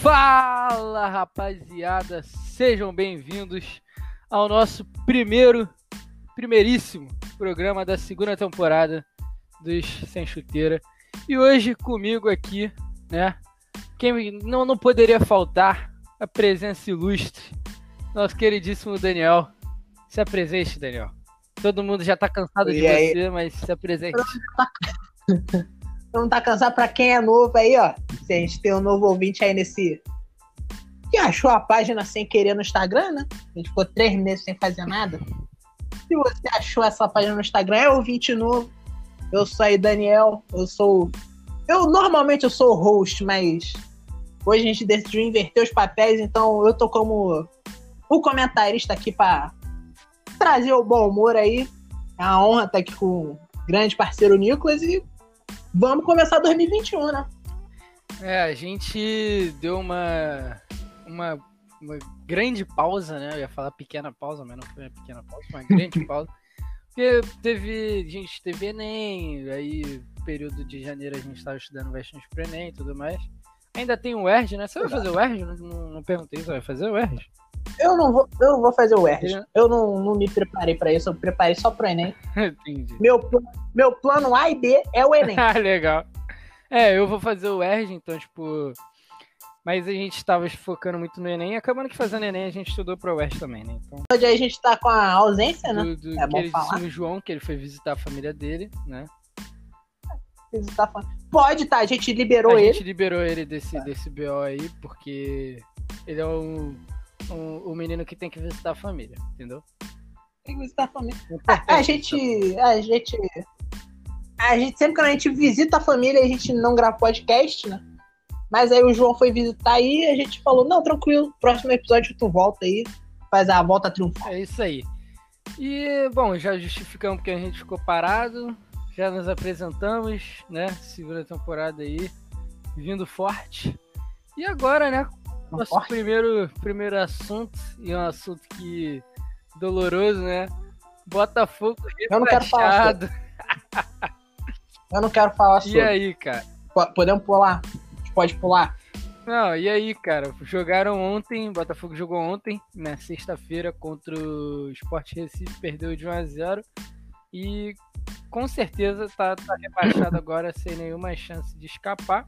Fala rapaziada, sejam bem-vindos ao nosso primeiro, primeiríssimo programa da segunda temporada dos Sem Chuteira. E hoje comigo aqui, né, quem não, não poderia faltar a presença ilustre, nosso queridíssimo Daniel. Se apresente, Daniel. Todo mundo já tá cansado de E aí? você, mas se apresente. Não tá cansado pra quem é novo aí, ó. Se a gente tem um novo ouvinte aí nesse. Que achou a página sem querer no Instagram, né? A gente ficou três meses sem fazer nada. Se você achou essa página no Instagram, é ouvinte novo. Eu sou aí, Daniel. Eu sou. Eu normalmente eu sou o host, mas hoje a gente decidiu inverter os papéis, então eu tô como o comentarista aqui pra trazer o bom humor aí. É uma honra estar aqui com o grande parceiro Nicolas e vamos começar 2021, né? É, a gente deu uma, uma, uma grande pausa, né? Eu ia falar pequena pausa, mas não foi uma pequena pausa, foi uma grande pausa. Porque teve, a gente teve Enem, aí período de janeiro a gente estava estudando bastante pro Enem e tudo mais. Ainda tem o ERG, né? Você vai fazer o ERG? Não, não, perguntei, você vai fazer o ERG? Eu não vou, eu não vou fazer o ERG. É. Eu não, não me preparei pra isso, eu preparei só pro Enem. Entendi. Meu, meu plano A e B é o Enem. Ah, legal. É, eu vou fazer o ERG, então, tipo. Mas a gente tava focando muito no Enem, acabando que fazendo Enem a gente estudou pro UERJ também, né? Então, Hoje a gente tá com a ausência, né? do, do É bom queridíssimo falar. João, que ele foi visitar a família dele, né? Visitar a família. Pode, tá? A gente liberou a ele. gente liberou ele desse, desse BO aí, porque ele é um, um, um menino que tem que visitar a família, entendeu? Tem que visitar a família. É A, a gente. A gente. A gente, sempre que a gente visita a família, a gente não grava podcast, né? Mas aí o João foi visitar aí e a gente falou, não, tranquilo, próximo episódio tu volta aí, faz a volta triunfal. É isso aí. E, bom, já justificamos porque a gente ficou parado, já nos apresentamos, né? Segunda temporada aí, vindo forte. E agora, né? Nosso Forte. primeiro, primeiro assunto, e um assunto que doloroso, né? Botafogo Eu não quero falar rebaixado. Eu não quero falar sobre. E aí, cara? Po- Podemos pular? A gente pode pular? Não, e aí, cara? Jogaram ontem, Botafogo jogou ontem, na sexta-feira, contra o Sport Recife, perdeu de 1 a 0 e com certeza tá, tá rebaixado agora sem nenhuma chance de escapar.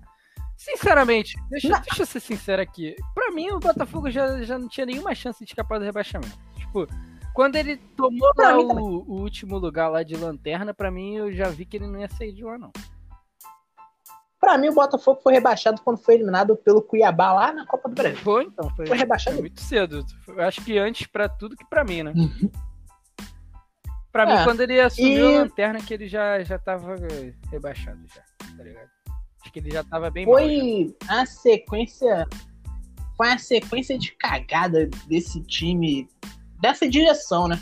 Sinceramente, deixa, deixa eu ser sincero aqui. Pra mim, o Botafogo já, já não tinha nenhuma chance de escapar do rebaixamento. Tipo, quando ele tomou Pra lá mim o, o último lugar lá de lanterna, pra mim eu já vi que ele não ia sair de lá, não. Pra mim, o Botafogo foi rebaixado quando foi eliminado pelo Cuiabá lá na Copa do Brasil. Foi, então, foi, Foi rebaixado. Foi muito cedo. Eu acho que antes pra tudo que pra mim, né? Pra mim, É. quando ele assumiu E- a lanterna, que ele já, já tava rebaixado já, tá ligado? Acho que ele já tava bem mal. Foi a sequência. Foi a sequência de cagada desse time, dessa direção, né?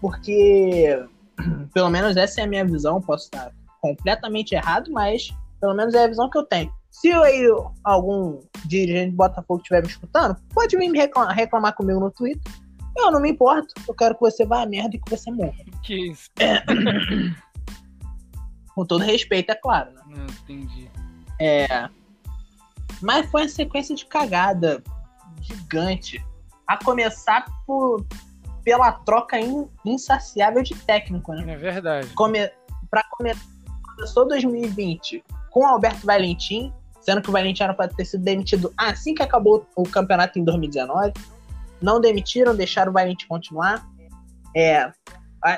Porque, pelo menos essa é a minha visão, posso estar completamente errado, mas pelo menos é a visão que eu tenho. Se aí algum dirigente do Botafogo estiver me escutando, pode vir me reclamar, reclamar comigo no Twitter. Eu não me importo, eu quero que você vá à merda e que você morra. Que isso? Com todo respeito, é claro, né? Não, entendi. É. Mas foi uma sequência de cagada gigante. A começar por, pela troca in- insaciável de técnico, né? É verdade. Come, pra come, começou 2020 com Alberto Valentim, sendo que o Valentim era para ter sido demitido assim que acabou o campeonato em 2019. Não demitiram, deixaram o Valentim continuar. É,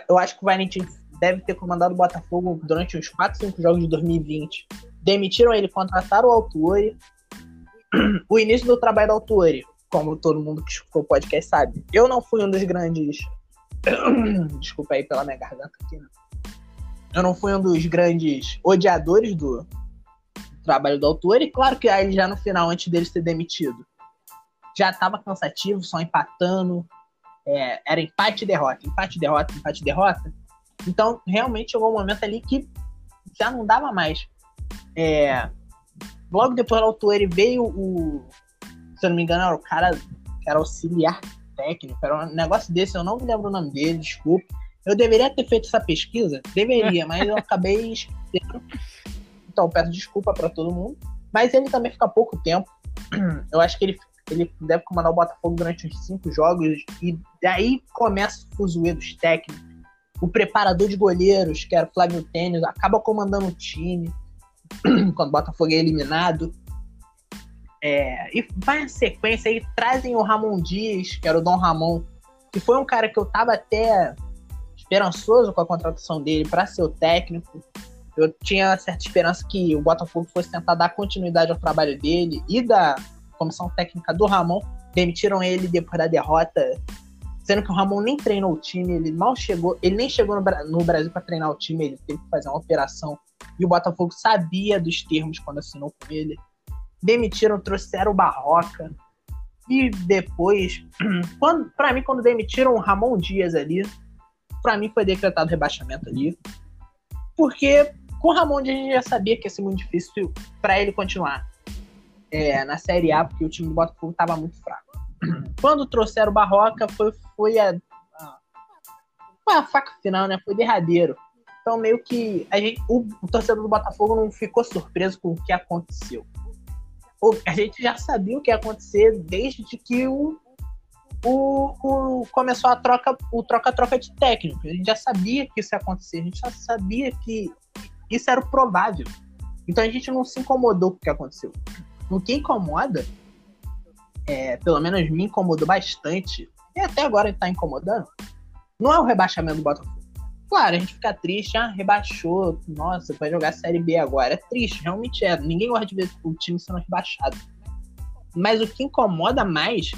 eu acho que o Valentim deve ter comandado o Botafogo durante uns 4, 5 jogos de 2020. Demitiram ele, contrataram o Altuori. O início do trabalho do Altuori, como todo mundo que escutou o podcast sabe, eu não fui um dos grandes. Desculpa aí pela minha garganta aqui, né? Eu não fui um dos grandes odiadores do trabalho do Altuori. Claro que aí já no final, antes dele ser demitido, já estava cansativo, só empatando. É, era empate e derrota, empate e derrota, empate e derrota. Então, realmente chegou um momento ali que já não dava mais. É, logo depois do Altuori veio o. Se eu não me engano, era o cara era auxiliar técnico, era um negócio desse, eu não me lembro o nome dele, desculpa. Eu deveria ter feito essa pesquisa? Deveria, mas eu acabei esquecendo. Então, peço desculpa para todo mundo. Mas ele também fica pouco tempo. eu acho que ele, ele deve comandar o Botafogo durante uns cinco jogos e daí começa o fuzuê dos técnicos. O preparador de goleiros, que era o Flávio Tênis, acaba comandando o time quando o Botafogo é eliminado. É, e vai em sequência aí, trazem o Ramon Dias, que era o Dom Ramon, que foi um cara que eu tava até esperançoso com a contratação dele para ser o técnico. Eu tinha certa esperança que o Botafogo fosse tentar dar continuidade ao trabalho dele e da comissão técnica do Ramon. Demitiram ele depois da derrota, sendo que o Ramon nem treinou o time, ele mal chegou, ele nem chegou no, no Brasil para treinar o time, ele teve que fazer uma operação e o Botafogo sabia dos termos quando assinou com ele. Demitiram, trouxeram o Barroca. E depois, quando, para mim, quando demitiram o Ramon Dias ali, para mim foi decretado rebaixamento ali. Porque com o Ramon Dias a gente já sabia que ia ser muito difícil para ele continuar é, na Série A, porque o time do Botafogo estava muito fraco. Quando trouxeram o Barroca, foi, foi a, a, a faca final, né? Foi derradeiro. Então, meio que a gente, o, o torcedor do Botafogo não ficou surpreso com o que aconteceu. A gente já sabia o que ia acontecer desde que o, o, o começou a troca, o troca-troca de técnico. A gente já sabia que isso ia acontecer, a gente já sabia que isso era o provável. Então a gente não se incomodou com o que aconteceu. O que incomoda, é, pelo menos me incomodou bastante, e até agora está incomodando, não é o rebaixamento do Botafogo. Claro, a gente fica triste, ah, rebaixou, nossa, vai jogar Série B agora. É triste, realmente é. Ninguém gosta de ver o time sendo rebaixado. Mas o que incomoda mais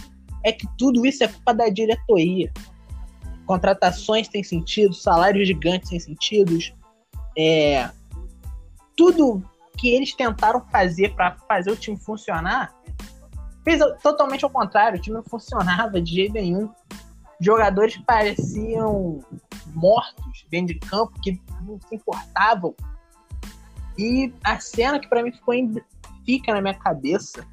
é que tudo isso é culpa da diretoria. Contratações têm sentido, salários gigantes têm sentido, é, tudo que eles tentaram fazer para fazer o time funcionar fez totalmente ao contrário. O time não funcionava de jeito nenhum. Jogadores pareciam mortos dentro de campo, que não se importavam. E a cena que para mim ficou fica na minha cabeça,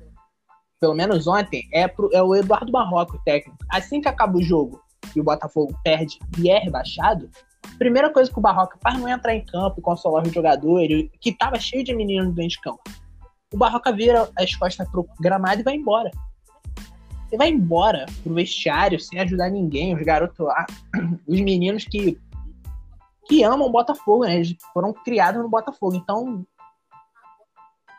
pelo menos ontem, é, pro, é o Eduardo Barroco, o técnico. Assim que acaba o jogo e o Botafogo perde e é rebaixado, primeira coisa que o Barroca faz não é entrar em campo e consolar os jogadores, que tava cheio de meninos dentro de campo. O Barroca vira as costas pro gramado e vai embora. Ele vai embora pro vestiário sem ajudar ninguém, os garotos lá, os meninos que que amam o Botafogo, né? Eles foram criados no Botafogo. Então,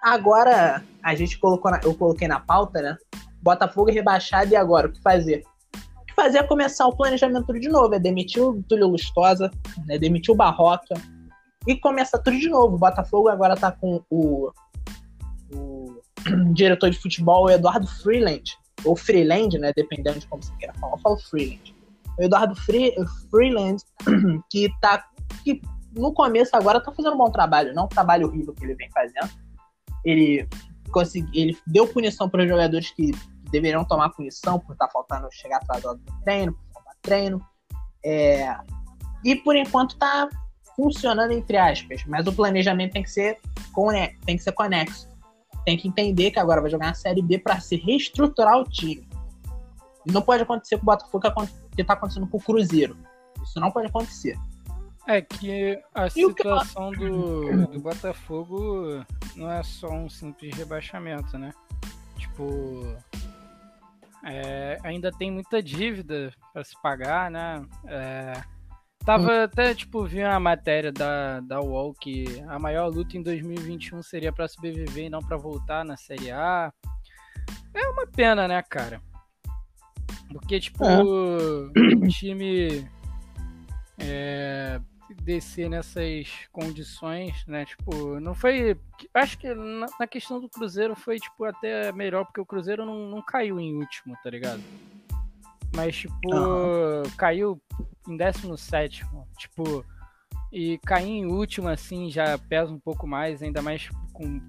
agora a gente colocou, na, eu coloquei na pauta, né? Botafogo rebaixado e agora o que fazer? fazer é começar o planejamento de novo, é demitir o Túlio Lustosa, né, demitir o Barroca e começar tudo de novo. O Botafogo agora tá com o, o diretor de futebol, o Eduardo Freeland, ou Freeland, né, dependendo de como você queira falar, eu falo Freeland. O Eduardo Free, Freeland, que tá que no começo agora tá fazendo um bom trabalho, não um trabalho horrível que ele vem fazendo. Ele consegui, ele deu punição para os jogadores que deveriam tomar punição por estar tá faltando chegar atrasado no treino, por faltar treino. É, e por enquanto está funcionando entre aspas, mas o planejamento tem que ser tem que ser conexo. Tem que entender que agora vai jogar na Série B para se reestruturar o time. Não pode acontecer com o Botafogo que está acontecendo com o Cruzeiro. Isso não pode acontecer. É que a e situação que... do, do Botafogo não é só um simples rebaixamento, né? Tipo, é, ainda tem muita dívida para se pagar, né? É, tava hum. até, tipo, vi uma matéria da, da UOL que a maior luta em 2021 seria para sobreviver e não para voltar na Série A. É uma pena, né, cara? Porque, tipo, é. o time é, descer nessas condições, né? Tipo, não foi. Acho que na, questão do Cruzeiro foi, tipo, até melhor, porque o Cruzeiro não, não caiu em último, tá ligado? Mas, tipo, uhum. caiu em 17. Tipo, e cair em último, assim, já pesa um pouco mais, ainda mais com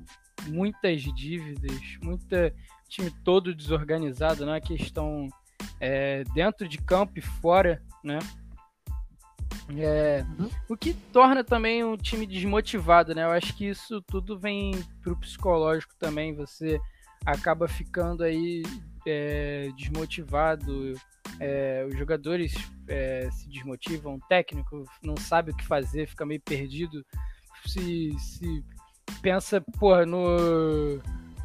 muitas dívidas, muita time todo desorganizado, não é questão é, dentro de campo e fora, né? É, uhum. O que torna também um time desmotivado, né? Eu acho que isso tudo vem pro psicológico também. Você acaba ficando aí é, desmotivado, é, os jogadores é, se desmotivam, o técnico não sabe o que fazer, fica meio perdido. Se, se pensa, pô, no,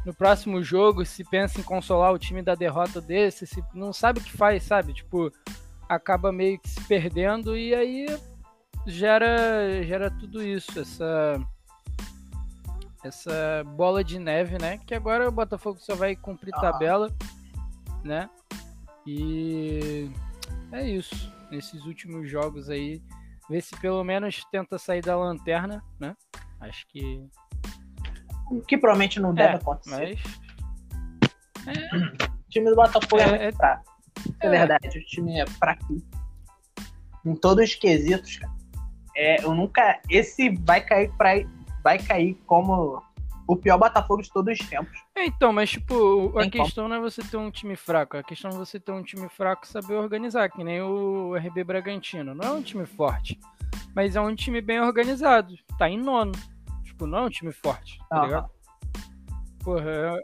no próximo jogo se pensa em consolar o time da derrota desse, se não sabe o que faz, sabe? Tipo, acaba meio que se perdendo e aí gera, gera tudo isso, essa essa bola de neve, né? Que agora o Botafogo só vai cumprir ah. tabela, né? E é isso. Nesses últimos jogos aí, ver se pelo menos tenta sair da lanterna, né? Acho que que provavelmente não deve é, acontecer. Mas... É... O time do Botafogo é, é, é fraco. É, é verdade, o time é fraco. Em todos os quesitos, cara. É, eu nunca. Esse vai cair pra, vai cair como o pior Botafogo de todos os tempos. É, então, mas tipo, a questão como? não é você ter um time fraco, a questão é você ter um time fraco e saber organizar, que nem o RB Bragantino. Não é um time forte, mas é um time bem organizado. Tá em nono. Tipo, não é um time forte, tá uhum. ligado? Porra, eu,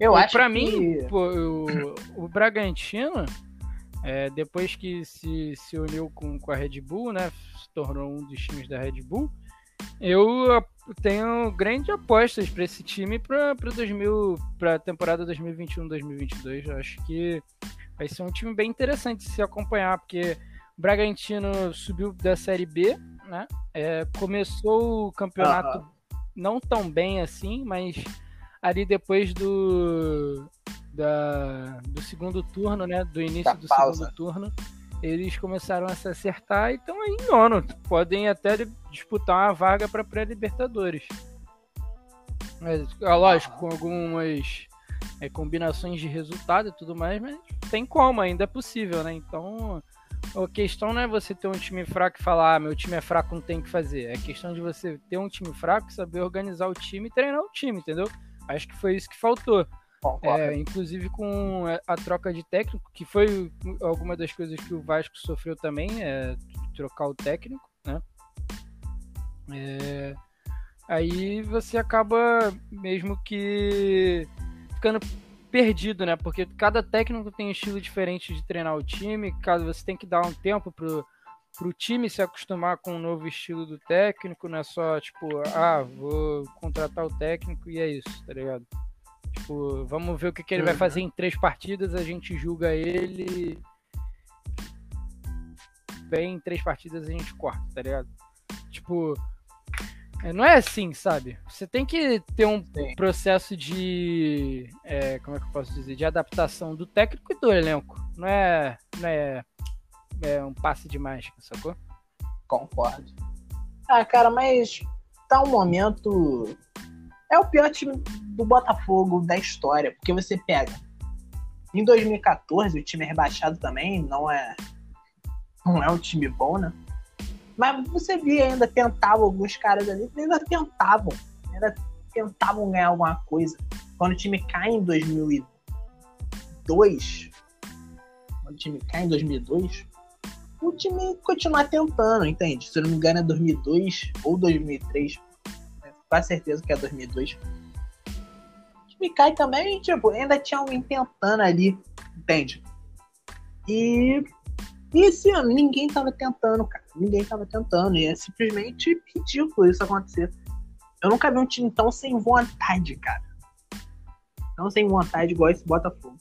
eu acho pra que... mim, pô, o, o Bragantino, é, depois que se, se uniu com, com a Red Bull, né? Se tornou um dos times da Red Bull eu tenho grandes apostas para esse time para 2000, para a temporada 2021-2022. Eu acho que vai ser um time bem interessante de se acompanhar, porque o Bragantino subiu da Série B, né? É, começou o campeonato não tão bem assim, mas ali depois do da, do segundo turno, né? Do início da do pausa. segundo turno, eles começaram a se acertar e estão aí em nono. Podem até disputar uma vaga para pré-libertadores. Mas, é lógico, com algumas é, combinações de resultado e tudo mais, mas tem como, ainda é possível, né? Então, a questão não é você ter um time fraco e falar, ah, meu time é fraco, não tem o que fazer. É questão de você ter um time fraco, saber organizar o time e treinar o time, entendeu? Acho que foi isso que faltou. É, inclusive com a troca de técnico, que foi alguma das coisas que o Vasco sofreu também, é trocar o técnico, né? É, aí você acaba mesmo que ficando perdido, né? Porque cada técnico tem um estilo diferente de treinar o time, cada você tem que dar um tempo pro, pro time se acostumar com um novo estilo do técnico, não é só tipo, ah, vou contratar o técnico e é isso, tá ligado? Tipo, vamos ver o que, que ele vai uhum. fazer em três partidas, a gente julga ele. Bem, em três partidas a gente corta, tá ligado? Tipo, é, não é assim, sabe? Você tem que ter um Sim. processo de. É, como é que eu posso dizer? De adaptação do técnico e do elenco. Não é, não é, é um passe de mágica, sacou? Concordo. Ah, cara, mas tá um momento é o pior time do Botafogo da história, porque você pega. Em 2014, o time é rebaixado também, não é não é um time bom, né? Mas você via ainda tentavam alguns caras ali, ainda tentavam, ainda tentavam ganhar alguma coisa. Quando o time cai em 2002, quando o time cai em 2002, o time continua tentando, entende? Se eu não me engano é 2002 ou 2003, quase certeza que é 2002. O time cai também, tipo, ainda tinha alguém tentando ali, entende? E, e esse ano ninguém tava tentando, cara. Ninguém tava tentando. E é simplesmente ridículo isso acontecer. Eu nunca vi um time tão sem vontade, cara. Tão sem vontade igual esse Botafogo.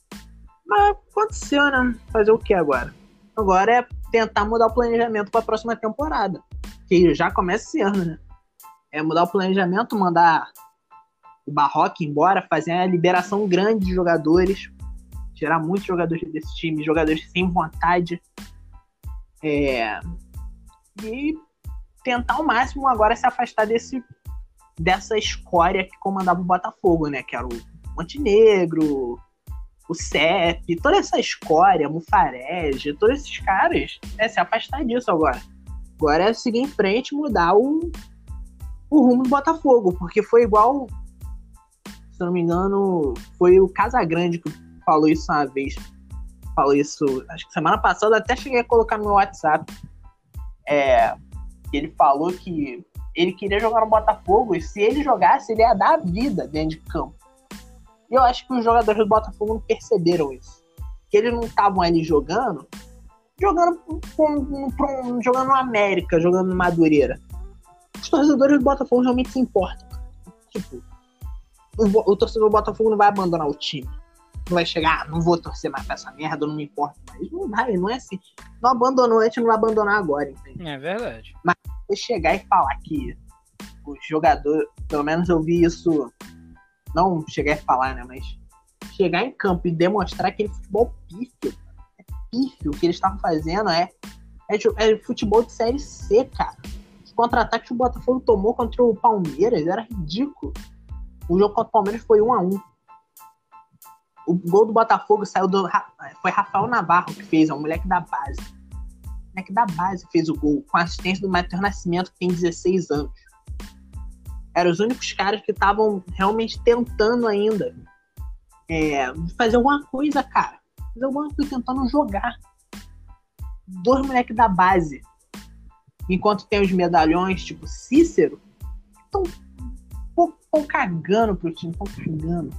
Mas aconteceu, né? Fazer o que agora? Agora é tentar mudar o planejamento para a próxima temporada. Que já começa esse ano, né? É mudar o planejamento, mandar o Barroque embora, fazer a liberação grande de jogadores, tirar muitos jogadores desse time, jogadores sem vontade. É, e tentar ao máximo agora se afastar desse dessa escória que comandava o Botafogo, né? Que era o Montenegro, o CEP, toda essa escória, Mufarege, todos esses caras, é se afastar disso agora. Agora é seguir em frente mudar o, o rumo do Botafogo, porque foi igual, se não me engano, foi o Casagrande que falou isso uma vez. Falou isso, acho que semana passada, até cheguei a colocar no meu WhatsApp. É, ele falou que ele queria jogar no Botafogo e se ele jogasse, ele ia dar a vida dentro de campo. E eu acho que os jogadores do Botafogo não perceberam isso. Que eles não estavam ali jogando, jogando, com, com, jogando no América, jogando no Madureira os torcedores do Botafogo realmente se importam. Tipo, o, o torcedor do Botafogo não vai abandonar o time. Não vai chegar, ah, não vou torcer mais pra essa merda, não me importa mais. Não vai, não é assim. Não abandonou, a gente não vai abandonar agora, entende? É verdade. Mas chegar e falar que o jogador, pelo menos eu vi isso, não chegar a falar, né? Mas chegar em campo e demonstrar aquele futebol pífio, é pífio, o que eles estavam fazendo é, é, é futebol de série C, cara. Os contra-ataques que o Botafogo tomou contra o Palmeiras era ridículo. O jogo contra o Palmeiras foi 1 a 1 O gol do Botafogo saiu do. Foi Rafael Navarro que fez, é um moleque da base. O moleque da base fez o gol, com a assistência do Matheus Nascimento, que tem 16 anos. Eram os únicos caras que estavam realmente tentando ainda é, fazer alguma coisa, cara. Fazer alguma coisa tentando jogar. Dois moleques da base. Enquanto tem os medalhões, tipo Cícero, estão estão cagando pro time, estão cagando.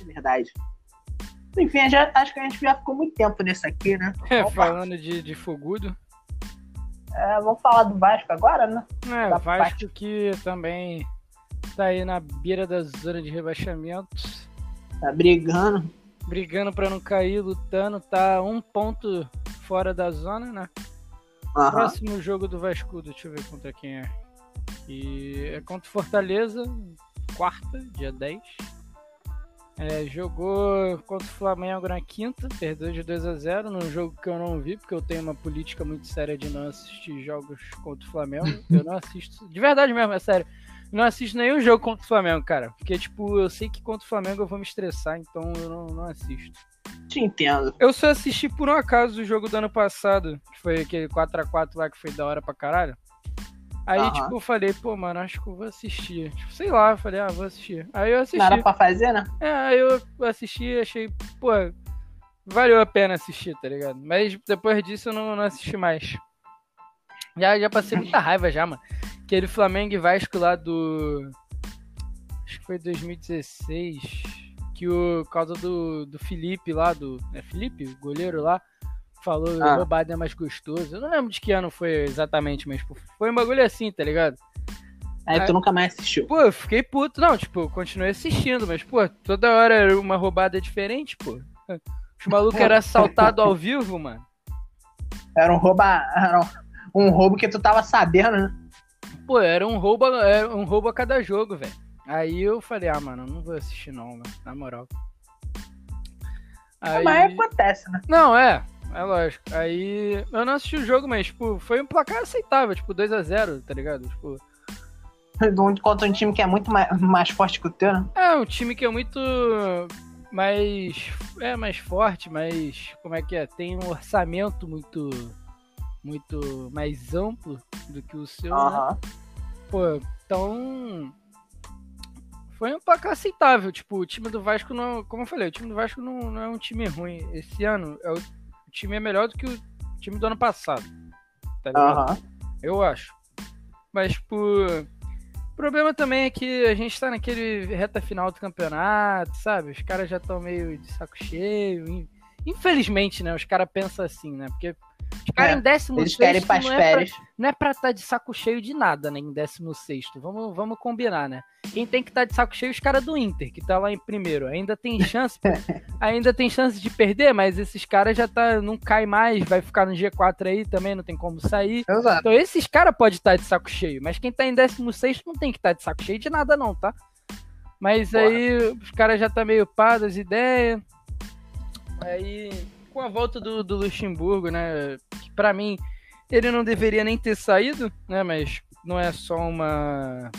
é verdade. Enfim, já, acho que a gente já ficou muito tempo nesse aqui, né? É, falando de, de fogudo. É, vamos falar do Vasco agora, né? É, o Vasco parte. que também tá aí na beira da zona de rebaixamento. Tá brigando. Brigando para não cair, lutando, tá um ponto fora da zona, né? Uhum. Próximo jogo do Vasco, deixa eu ver contra quem é. E é contra o Fortaleza, quarta, dia 10. É, jogou contra o Flamengo na quinta, perdeu de 2 a 0 num jogo que eu não vi, porque eu tenho uma política muito séria de não assistir jogos contra o Flamengo. Eu não assisto, de verdade mesmo, é sério. Não assisto nenhum jogo contra o Flamengo, cara. Porque, tipo, eu sei que contra o Flamengo eu vou me estressar, então eu não, não assisto. Te entendo. Eu só assisti por um acaso o jogo do ano passado, que foi aquele 4x4 lá que foi da hora pra caralho. Aí, uhum. tipo, eu falei, pô, mano, acho que eu vou assistir. Tipo, sei lá, eu falei, ah, vou assistir. Aí eu assisti. Não era pra fazer, né? É, aí eu assisti e achei, pô, valeu a pena assistir, tá ligado? Mas depois disso eu não, não assisti mais. Já, já passei muita raiva já, mano. Aquele Flamengo e Vasco lá do. Acho que foi 2016. Que o causa do, do Felipe lá, do. É Felipe? O goleiro lá falou ah. roubado é mais gostoso. Eu não lembro de que ano foi exatamente, mas tipo, foi um bagulho assim, tá ligado? Aí, Aí tu nunca mais assistiu. Pô, eu fiquei puto. Não, tipo, eu continuei assistindo, mas, pô, toda hora era uma roubada diferente, pô. Os malucos eram assaltados ao vivo, mano. Era um roubo. Era um roubo que tu tava sabendo, né? Pô, era um roubo, era um roubo a cada jogo, velho. Aí eu falei, ah, mano, não vou assistir não, mano, na moral. Aí... Mas acontece, né? Não, é. É lógico. Aí eu não assisti o jogo, mas, tipo, foi um placar aceitável, tipo, 2x0, tá ligado? Tipo. Contra um time que é muito mais, mais forte que o teu, né? É, um time que é muito mais. É, mais forte, mas. Como é que é? Tem um orçamento muito. Muito mais amplo do que o seu, uh -huh. né? Pô, então. Foi um placar aceitável. Tipo, o time do Vasco não. Como eu falei, o time do Vasco não, não é um time ruim. Esse ano é o o time é melhor do que o time do ano passado. Tá ligado? Uhum. Eu acho. Mas, por. O problema também é que a gente tá naquele reta final do campeonato, sabe? Os caras já estão meio de saco cheio. Infelizmente, né? Os caras pensam assim, né? Porque Ficar é, em 16 eles querem para não, é pra, não é pra estar tá de saco cheio de nada, né? Em 16. Vamos, vamos combinar, né? Quem tem que estar tá de saco cheio é os caras do Inter, que tá lá em primeiro. Ainda tem chance, ainda tem chance de perder, mas esses caras já tá, não cai mais, vai ficar no G4 aí também, não tem como sair. Exato. Então esses caras podem estar tá de saco cheio, mas quem tá em 16 não tem que estar de saco cheio de nada, não, tá? Mas Porra. aí os caras já tá meio pá das ideias. Aí com a volta do, do Luxemburgo, né? Que pra mim ele não deveria nem ter saído, né? Mas não é só uma.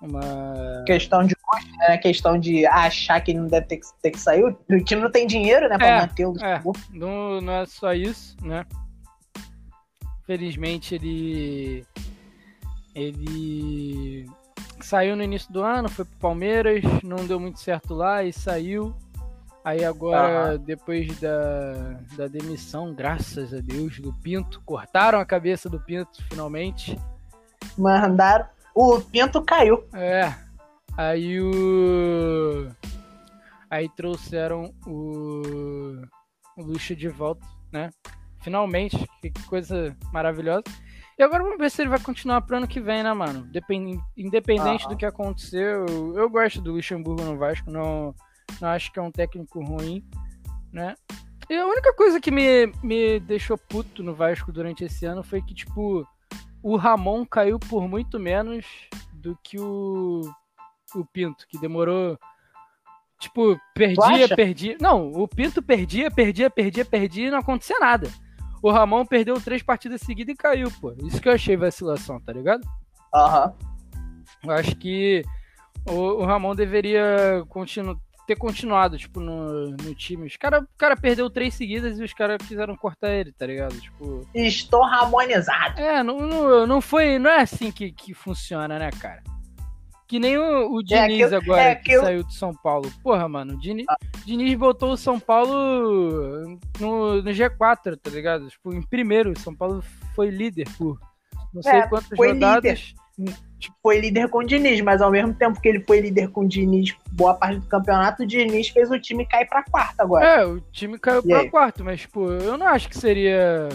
Uma. Questão de custo, né? Questão de achar que ele não deve ter que, ter que sair. O time não tem dinheiro, né? Pra é, manter o Luxemburgo. É, não, não é só isso, né? Felizmente ele. Ele saiu no início do ano, foi pro Palmeiras, não deu muito certo lá e saiu. Aí agora, uhum. depois da, da demissão, graças a Deus, do Pinto, cortaram a cabeça do Pinto finalmente. Mandaram. O Pinto caiu. É. Aí o. Aí trouxeram o. O Luxo de volta, né? Finalmente, que coisa maravilhosa. E agora vamos ver se ele vai continuar pro ano que vem, né, mano? Depend... Independente Aham. do que aconteceu, eu, eu gosto do Luxemburgo no Vasco, não, não acho que é um técnico ruim, né? E a única coisa que me, me deixou puto no Vasco durante esse ano foi que, tipo, o Ramon caiu por muito menos do que o, o Pinto, que demorou. Tipo, perdia, perdia. Não, o Pinto perdia, perdia, perdia, perdia e não acontecia nada. O Ramon perdeu três partidas seguidas e caiu, pô. Isso que eu achei vacilação, tá ligado? Aham. Eu acho que o, o Ramon deveria continu, ter continuado, tipo, no, no time. Os cara, o cara perdeu três seguidas e os caras quiseram cortar ele, tá ligado? Tipo. Estou harmonizado. É, não, não, não foi. Não é assim que, que funciona, né, cara? Que nem o, o Diniz que- agora, é que, que eu- saiu do São Paulo. Porra, mano, o Diniz, Diniz botou o São Paulo no, no G4, tá ligado? Tipo, em primeiro, o São Paulo foi líder por não sei É, quantas foi rodadas. Tipo, foi líder com o Diniz, mas ao mesmo tempo que ele foi líder com o Diniz boa parte do campeonato, o Diniz fez o time cair pra quarta agora. É, o time caiu E pra aí? quarto, mas, tipo, eu não acho que seria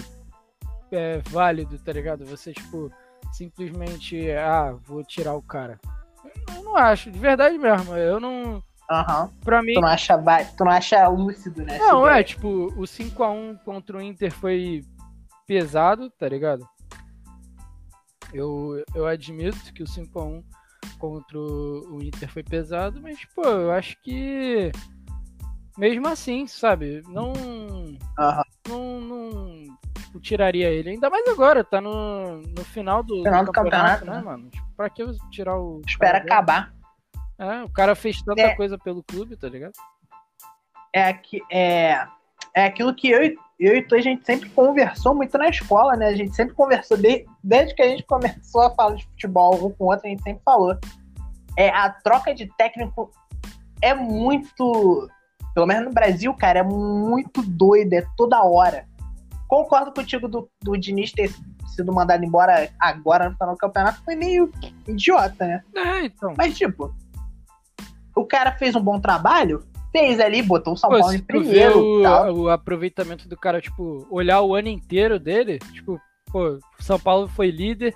é, válido, tá ligado? Você, tipo, simplesmente, ah, vou tirar o cara. Eu não acho, de verdade mesmo. Eu não. Aham. Pra mim. Tu não acha vai- tu não acha lúcido, né? Não, é, tipo, o 5x1 contra o Inter foi pesado, tá ligado? Eu, eu admito que o 5x1 contra o Inter foi pesado, mas, pô, eu acho que. Mesmo assim, sabe? Não. Aham. Não. não tipo, tiraria ele. Ainda mais agora, tá no, no final do, Final do campeonato, né, né? mano? Tipo, pra que tirar o. Espera acabar. É, o cara fez tanta É. coisa pelo clube, tá ligado? É, aqui, é, é aquilo que eu, e- eu e tu, a gente sempre conversou muito na escola, né? A gente sempre conversou, de- desde que a gente começou a falar de futebol um com o outro, a gente sempre falou. É, a troca de técnico é muito. Pelo menos no Brasil, cara, é muito doida, é toda hora. Concordo contigo do, do Diniz ter sido mandado embora agora no final do campeonato, foi meio idiota, né? É, então. Mas, tipo, o cara fez um bom trabalho, fez ali, botou o São Pô, Paulo em primeiro e tal. o, o aproveitamento do cara, tipo, olhar o ano inteiro dele, tipo, pô, São Paulo foi líder,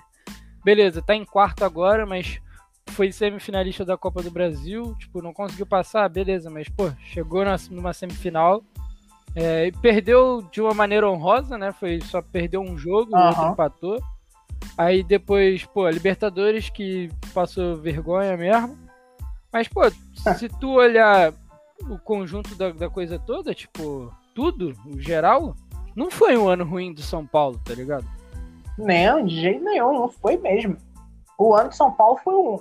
beleza, tá em quarto agora, mas foi semifinalista da Copa do Brasil, tipo, não conseguiu passar, beleza, mas, pô, chegou numa semifinal, é, e perdeu de uma maneira honrosa, né, foi só perdeu um jogo, o outro empatou, aí depois, pô, a Libertadores que passou vergonha mesmo, mas, pô, se tu olhar o conjunto da, da coisa toda, tipo, tudo, o geral, não foi um ano ruim do São Paulo, tá ligado? Não, de jeito nenhum, não foi mesmo. O ano de São Paulo foi um.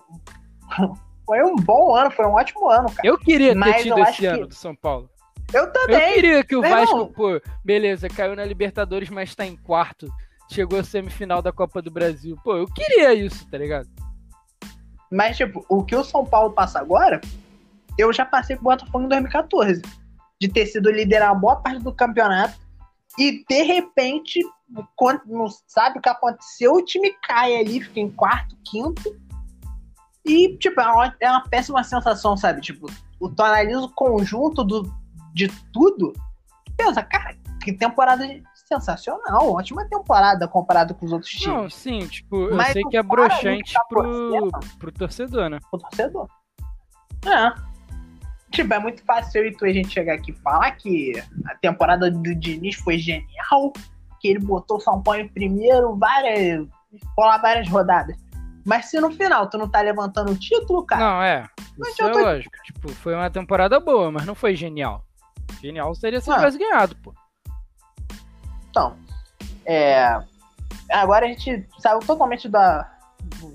Foi um bom ano, foi um ótimo ano, cara. Eu queria ter Mas tido eu esse acho que- ano do São Paulo. Eu Eu também. queria que o Meu Vasco, irmão. pô, beleza, caiu na Libertadores, mas tá em quarto. Chegou à semifinal da Copa do Brasil. Pô, eu queria isso, tá ligado? Mas, tipo, o que o São Paulo passa agora, eu já passei com o Botafogo em 2014. De ter sido liderar boa parte do campeonato e, de repente, não sabe o que aconteceu, o time cai ali, fica em quarto, quinto. E, tipo, é uma, é uma péssima sensação, sabe? Tipo, o- tu analisa o conjunto do, de tudo, tu pensa, cara, que temporada sensacional, ótima temporada comparado com os outros times. Não, sim, tipo, eu Mas sei o que é broxante tá pro, pro torcedor, né? o torcedor. É. Tipo, é muito fácil eu e tu a gente chegar aqui e falar que a temporada do Diniz foi genial, que ele botou o São Paulo em primeiro, várias. rolar várias rodadas. Mas se no final tu não tá levantando o título, cara, Não, é. Não Isso é adianta- lógico. Tipo, foi uma temporada boa, mas não foi genial. Genial seria se Ah. tivesse ganhado, pô. então. É. Agora a gente saiu totalmente da.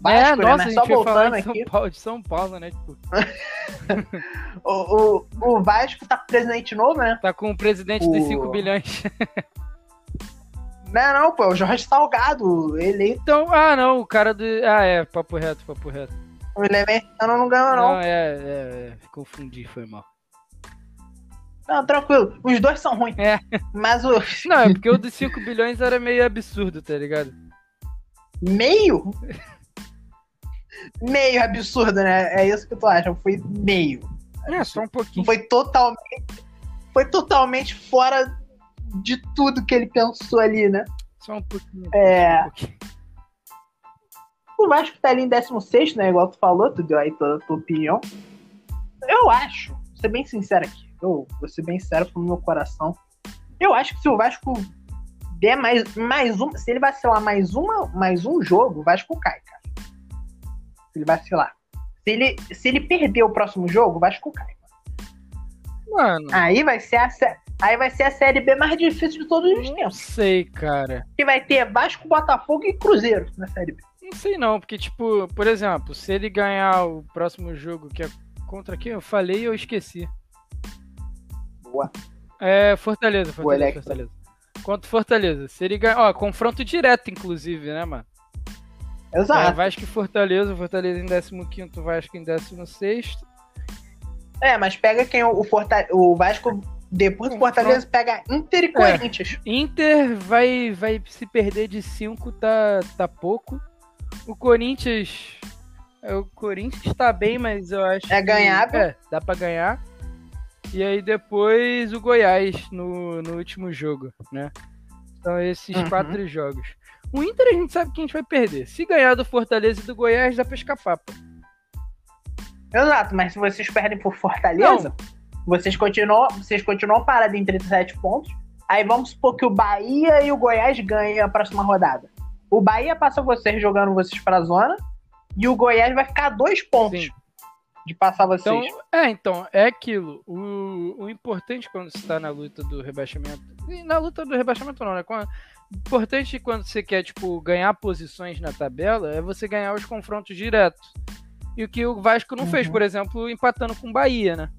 Vasco, é, né? nossa, gente só voltando de São, aqui. Paulo, de São Paulo, né? Tipo, O, o, o Vasco tá com presidente novo, né? tá com o presidente dos O- 5 bilhões. Não, não, pô, o Jorge Salgado, eleito. Então, ah, não, o cara do. Ah, é, papo reto, papo reto. O Elementano não ganhou, não. Não, é, é, é, confundi, foi mal. Não, tranquilo. Os dois são ruins. É. Mas o Não, é porque o dos 5 bilhões era meio absurdo, tá ligado? meio. Meio absurdo, né? É isso que tu acha. Foi meio. É, só um pouquinho. foi totalmente. Foi totalmente fora de tudo que ele pensou ali, né? Só um pouquinho. É. só um pouquinho. O Vasco tá ali em 16, né? Igual tu falou, tu deu aí toda a tua opinião. Eu acho, vou ser bem sincero aqui, eu vou ser bem sincero pro meu coração. Eu acho que se o Vasco der mais, mais um, se ele vacilar mais, uma, mais um jogo, o Vasco cai, cara. Se ele vacilar. Se ele, se ele perder o próximo jogo, o Vasco cai. Mano, Aí vai ser a, aí vai ser a Série B mais difícil de todos os não tempos. sei, cara. Que vai ter Vasco, Botafogo e Cruzeiro na Série B. Não sei não, porque, tipo, por exemplo, se ele ganhar o próximo jogo, que é contra quem eu falei, eu esqueci. Boa. É Fortaleza, Fortaleza. Fortaleza. Contra Fortaleza. Se ele ganhar. Ó, confronto direto, inclusive, né, mano? É, Exato. Vasco e Fortaleza, Fortaleza em 15, Vasco em 16. É, mas pega quem o, Forta- o Vasco, depois do Fortaleza, pega Inter e É. Corinthians. Inter vai, vai se perder de 5, tá, tá pouco. O Corinthians. é, O Corinthians tá bem, mas eu acho. É que- ganhável. É, dá pra ganhar. E aí depois o Goiás no, no último jogo, né? São esses Uhum. quatro jogos. O Inter a gente sabe que a gente vai perder. Se ganhar do Fortaleza e do Goiás, dá pra escapar, pô. Exato, mas se vocês perdem por Fortaleza, vocês continuam, vocês continuam parados em 37 pontos. Aí vamos supor que o Bahia e o Goiás ganhem a próxima rodada. O Bahia passa vocês jogando vocês pra zona e o Goiás vai ficar dois pontos Sim. de passar vocês. Então, é, então, é aquilo. O, o importante quando você tá na luta do rebaixamento. E na luta do rebaixamento não, né? Quando- importante quando você quer, tipo, ganhar posições na tabela é você ganhar os confrontos diretos. E o que o Vasco não fez, Uhum. por exemplo, empatando com o Bahia, né?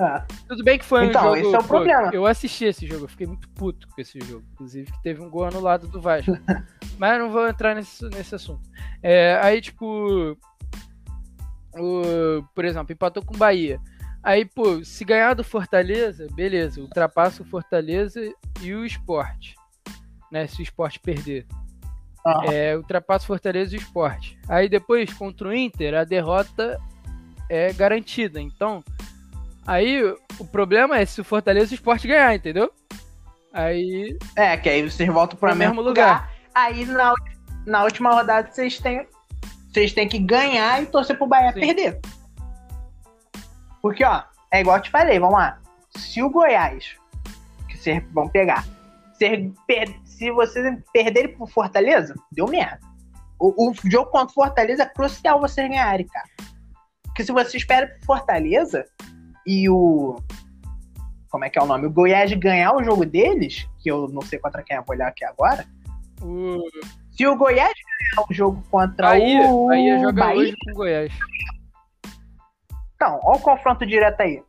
Ah, Tudo bem que foi Então, um jogo. esse é o pô, problema. Eu assisti esse jogo, eu fiquei muito puto com esse jogo. Inclusive, que teve um gol anulado do Vasco. Mas não vou entrar nesse, nesse assunto. É, aí, tipo. O, por exemplo, empatou com o Bahia. Aí, pô, se ganhar do Fortaleza, beleza, ultrapassa o Fortaleza e o esporte. Né? Se o esporte perder. ah, É, ultrapassa o Fortaleza e o esporte. Aí depois, contra o Inter, a derrota é garantida. Então, aí o problema é se o Fortaleza e o esporte ganhar, entendeu? Aí, É, que aí vocês voltam para o mesmo mesmo lugar. Aí na, na última rodada vocês têm, vocês têm que ganhar e torcer pro Bahia Sim. perder. Porque, ó, é igual eu te falei, vamos lá. Se o Goiás, que vocês vão pegar, se, per- se vocês perderem pro Fortaleza, deu merda. O, o jogo contra o Fortaleza é crucial vocês ganharem, cara. Porque se vocês perdem pro Fortaleza e o. Como é que é o nome? O Goiás ganhar o jogo deles, que eu não sei contra quem eu vou olhar aqui agora. o Se o Goiás ganhar o jogo contra Bahia, o Bahia joga Bahia, hoje com o Goiás. então, olha o confronto direto aí.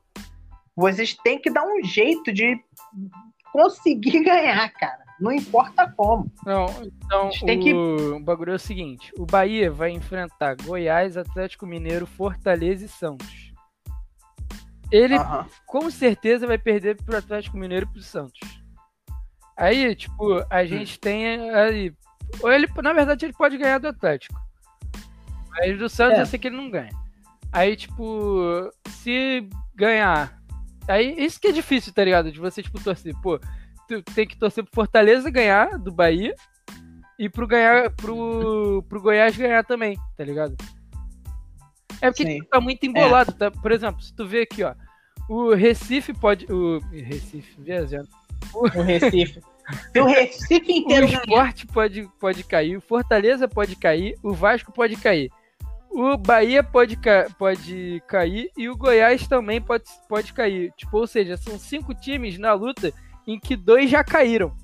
Vocês têm que dar um jeito de conseguir ganhar, cara. Não importa como. Não, então tem que- o, o bagulho é o seguinte: o Bahia vai enfrentar Goiás, Atlético Mineiro, Fortaleza e Santos. Ele com certeza vai perder pro Atlético Mineiro e pro Santos. Aí, tipo, a gente tem aí. Ou ele, na verdade, ele pode ganhar do Atlético. Mas do Santos É. eu sei que ele não ganha. Aí, tipo, se ganhar. Aí, isso que é difícil, tá ligado? De você, tipo, torcer. Pô, tem que torcer pro Fortaleza ganhar do Bahia e pro, ganhar, pro, pro Goiás ganhar também, tá ligado? É porque Sim. tá muito embolado, tá? Por exemplo, se tu vê aqui, ó. O Recife pode. O Recife, viajando. O Recife. O Recife O inteiro ganhar, esporte pode, pode cair, o Fortaleza pode cair, o Vasco pode cair. O Bahia pode, ca- pode cair e o Goiás também pode, pode cair. Tipo, ou seja, são cinco times na luta em que dois já caíram.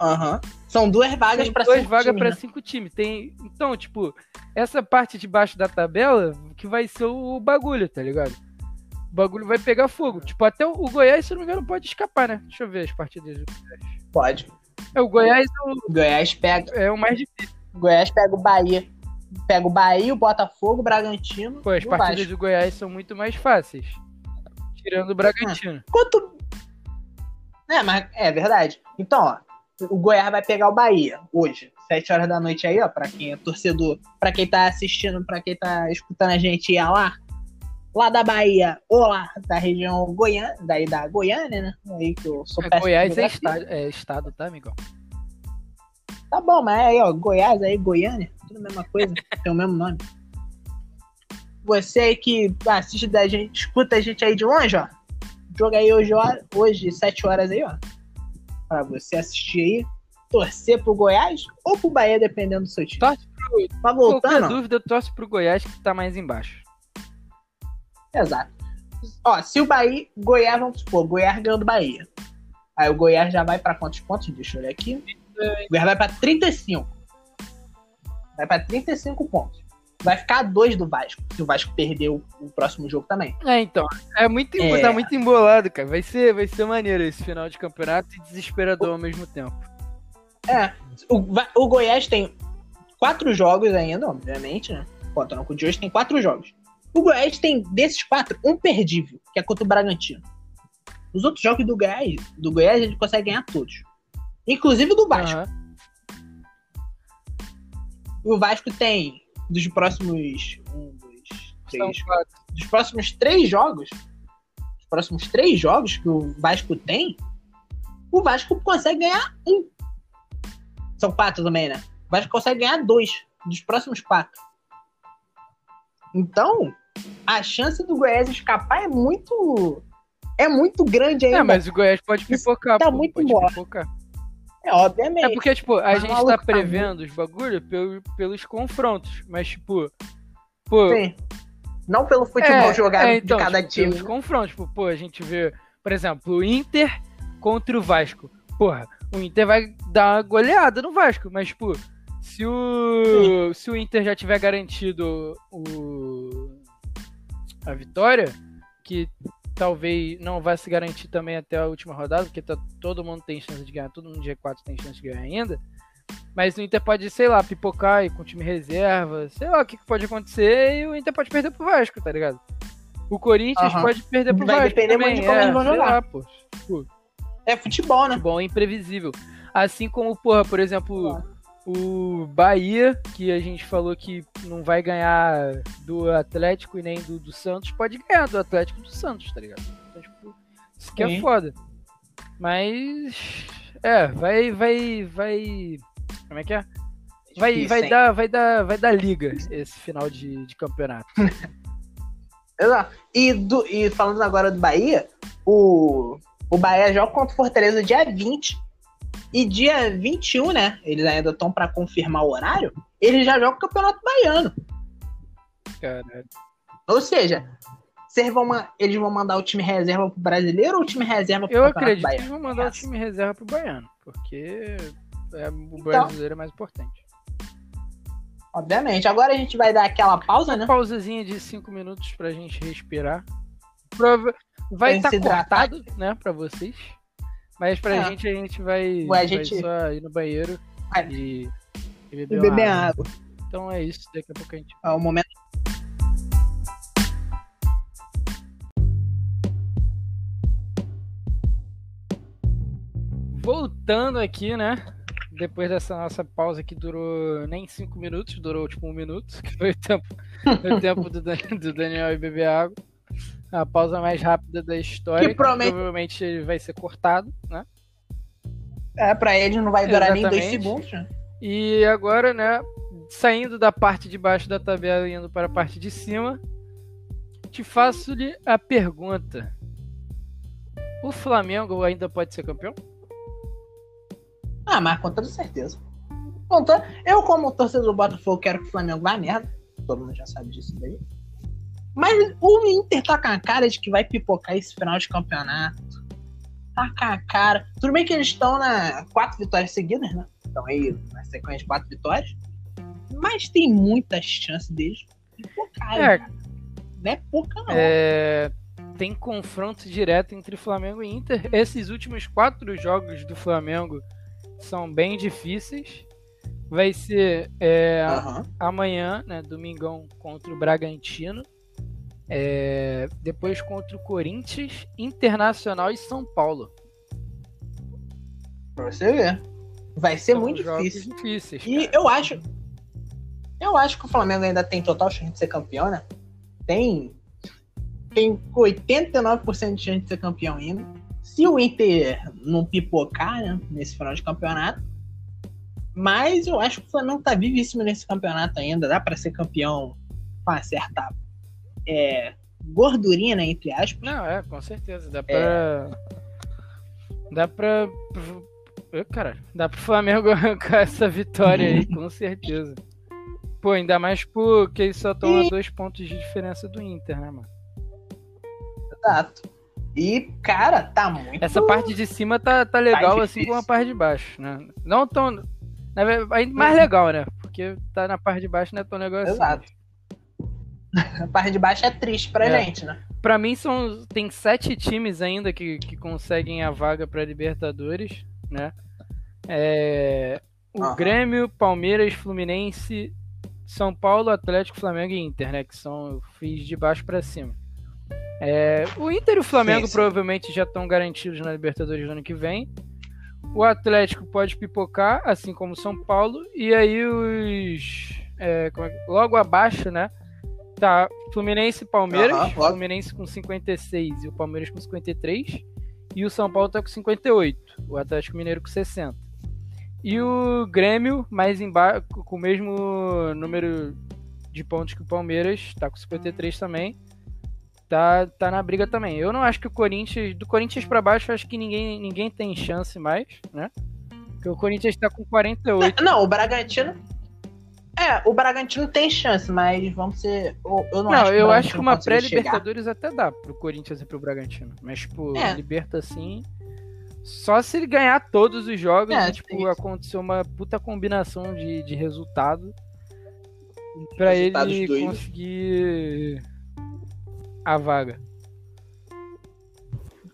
Aham. são duas vagas para duas cinco vagas times, para né? cinco times. Tem, então, tipo, essa parte de baixo da tabela que vai ser o bagulho, tá ligado? O bagulho vai pegar fogo. Tipo, até o, o Goiás, se não me engano, pode escapar, né? Deixa eu ver as partidas do Goiás. Pode. É, o Goiás é o, Goiás pega, é o mais difícil. Goiás pega o Bahia. Pega o Bahia, o Botafogo, o Bragantino Pô, as o partidas Vasco. do Goiás são muito mais fáceis. Tirando o Bragantino. Quanto... É, mas é verdade. Então, ó, o Goiás vai pegar o Bahia hoje, 7 horas da noite aí, ó, pra quem é torcedor, pra quem tá assistindo, pra quem tá escutando a gente ir lá, lá da Bahia, ou lá da região Goiânia, daí da Goiânia, né? Aí que eu sou É, Goiás é estado, é estado, tá, amigão? Tá bom, mas aí, ó, Goiás aí, Goiânia, tudo a mesma coisa, tem o mesmo nome. Você que assiste da gente, escuta a gente aí de longe, ó. Joga aí hoje, hoje, 7 horas aí, ó. Pra você assistir aí, torcer pro Goiás ou pro Bahia, dependendo do seu time. Torce pro... Tá voltando? Qualquer dúvida, torce pro Goiás que tá mais embaixo. Exato. Ó, se o Bahia, Goiás, vamos supor, Goiás ganhou do Bahia. Aí o Goiás já vai pra quantos pontos? Deixa eu olhar aqui. O Goiás vai pra 35. Vai pra 35 pontos. Vai ficar dois do Vasco, se o Vasco perder o, o próximo jogo também. É, então. É muito, É. Tá muito embolado, cara. Vai ser, vai ser maneiro esse final de campeonato e desesperador ao mesmo tempo. É, o, o Goiás tem quatro jogos ainda, obviamente, né? Contando com o de hoje, tem quatro jogos. O Goiás tem, desses quatro, um perdível, que é contra o Bragantino. Os outros jogos do Goiás, do Goiás, ele consegue ganhar todos. Inclusive o do Vasco. Aham. O Vasco tem, dos próximos. Um, dois, três. quatro. Dos próximos três jogos. Os próximos três jogos que o Vasco tem. O Vasco consegue ganhar um. São quatro também, né? O Vasco consegue ganhar dois dos próximos quatro. Então, a chance do Goiás escapar é muito. É muito grande ainda. É, mas o Goiás pode Isso pipocar. tá pô, muito pode pipocar. É, obviamente. É porque, tipo, a Mas gente tá prevendo os bagulho pelo, pelos confrontos. Mas, tipo, pô. Sim. Não pelo futebol é, jogado é, então, de cada tipo, time. Pelos confrontos. Tipo, pô, a gente vê, por exemplo, o Inter contra o Vasco. Porra, o Inter vai dar uma goleada no Vasco, mas, tipo, se o, se o Inter já tiver garantido o, a vitória, que talvez não vai se garantir também até a última rodada, porque tá, todo mundo tem chance de ganhar, todo mundo de G4 tem chance de ganhar ainda. Mas o Inter pode, sei lá, pipocar e com time reserva, sei lá o que, que pode acontecer e o Inter pode perder pro Vasco, tá ligado? O Corinthians Aham. pode perder pro Vai Vasco. depender também, muito de como é, eles vão jogar. Lá, pô. Tipo, É futebol, né? futebol é imprevisível. Assim como, porra, por exemplo, o Bahia, que a gente falou que não vai ganhar do Atlético e nem do, do Santos, pode ganhar do Atlético e do Santos, tá ligado? Então, tipo, isso que é foda. Mas. É, vai. Vai. Vai. Como é que é? Vai, Difícil, vai, hein? dar, vai, dar, vai dar liga esse final de, de campeonato. Exato. E, do, e falando agora do Bahia, o, o Bahia joga contra o Fortaleza dia 20. E dia 21, né? Eles ainda estão pra confirmar o horário. Eles já jogam o Campeonato Baiano. Caralho. Ou seja, vocês vão, eles vão mandar o time reserva pro brasileiro ou o time reserva pro Eu acredito que Baiano? eles vão mandar o Essa. time reserva pro Baiano, porque é, Então. o brasileiro é mais importante. Obviamente. Agora a gente vai dar aquela pausa, né? pausazinha de 5 minutos pra gente respirar. Vai estar hidratar. cortado, né, pra vocês. Mas pra É. gente, a gente vai, Ué, a vai gente- só ir no banheiro Vai. e, e E beber, beber uma água. água. Então é isso, daqui a pouco a gente... É o momento. Voltando aqui, né, depois dessa nossa pausa que durou nem 5 minutos, durou tipo um minuto, que foi o tempo, o tempo do, do Daniel ir beber água. A pausa mais rápida da história, Que que promete- provavelmente vai ser cortado, né? É, pra eles não vai durar nem dois Exatamente. segundos. né? E agora, né, saindo da parte de baixo da tabela e indo para a parte de cima, te faço-lhe a pergunta: O Flamengo ainda pode ser campeão? Ah, mas com toda certeza. Com to- Eu, como torcedor do Botafogo, quero que o Flamengo vá merda. Todo mundo já sabe disso daí. Mas o Inter tá com a cara de que vai pipocar esse final de campeonato. Tá com a cara. Tudo bem que eles estão na quatro vitórias seguidas, né? Estão aí na sequência de quatro vitórias. Mas tem muitas chances deles pipocarem. É. cara. Não é pouca, não. É, tem confronto direto entre Flamengo e Inter. Esses últimos quatro jogos do Flamengo são bem difíceis. Vai ser é, Aham. amanhã, né, domingão, contra o Bragantino. É, depois contra o Corinthians, Internacional e São Paulo. Pra você ver. Vai ser São muito difícil. difíceis. E cara. eu acho. Eu acho que o Flamengo ainda tem total chance de ser campeão, né? Tem. Tem 89% de chance de ser campeão ainda. Se o Inter não pipocar, né? Nesse final de campeonato. Mas eu acho que o Flamengo tá vivíssimo nesse campeonato ainda. Dá para ser campeão com uma certa é, gordurinha, entre aspas. Não, é, com certeza. Dá pra. É... Dá pra. Cara, dá pro Flamengo arrancar essa vitória aí, com certeza. Pô, ainda mais porque eles só estão e... a dois pontos de diferença do Inter, né, mano? Exato. E, cara, tá muito. Essa parte de cima tá, tá legal, tá assim como a parte de baixo, né? Não tão. Ainda mais legal, né? Porque tá na parte de baixo não é tão legal assim. Exato. A parte de baixo é triste pra é. gente, né? Pra mim, são, tem sete times ainda que, que conseguem a vaga pra Libertadores, né? É, o uhum. Grêmio, Palmeiras, Fluminense, São Paulo, Atlético, Flamengo e Inter, né? Que são, fiz de baixo para cima. É, o Inter e o Flamengo sim, sim. provavelmente já estão garantidos na Libertadores do ano que vem. O Atlético pode pipocar, assim como o São Paulo. E aí os. É, é, logo abaixo, né? Tá Fluminense e Palmeiras. Uhum, Fluminense com 56 e o Palmeiras com 53. E o São Paulo tá com 58. O Atlético Mineiro com 60. E o Grêmio, mais embaixo, com o mesmo número de pontos que o Palmeiras, tá com 53 também tá, tá na briga também. Eu não acho que o Corinthians, do Corinthians para baixo, acho que ninguém, ninguém tem chance mais, né? Porque o Corinthians tá com 48. Não, não o Bragantino. É, o Bragantino tem chance, mas vamos ser. Eu não, não acho eu acho que uma pré-Libertadores até dá pro Corinthians e pro Bragantino. Mas, tipo, é. Liberta assim. Só se ele ganhar todos os jogos é, e, tipo, aconteceu uma puta combinação de, de resultado para ele doidos. conseguir a vaga.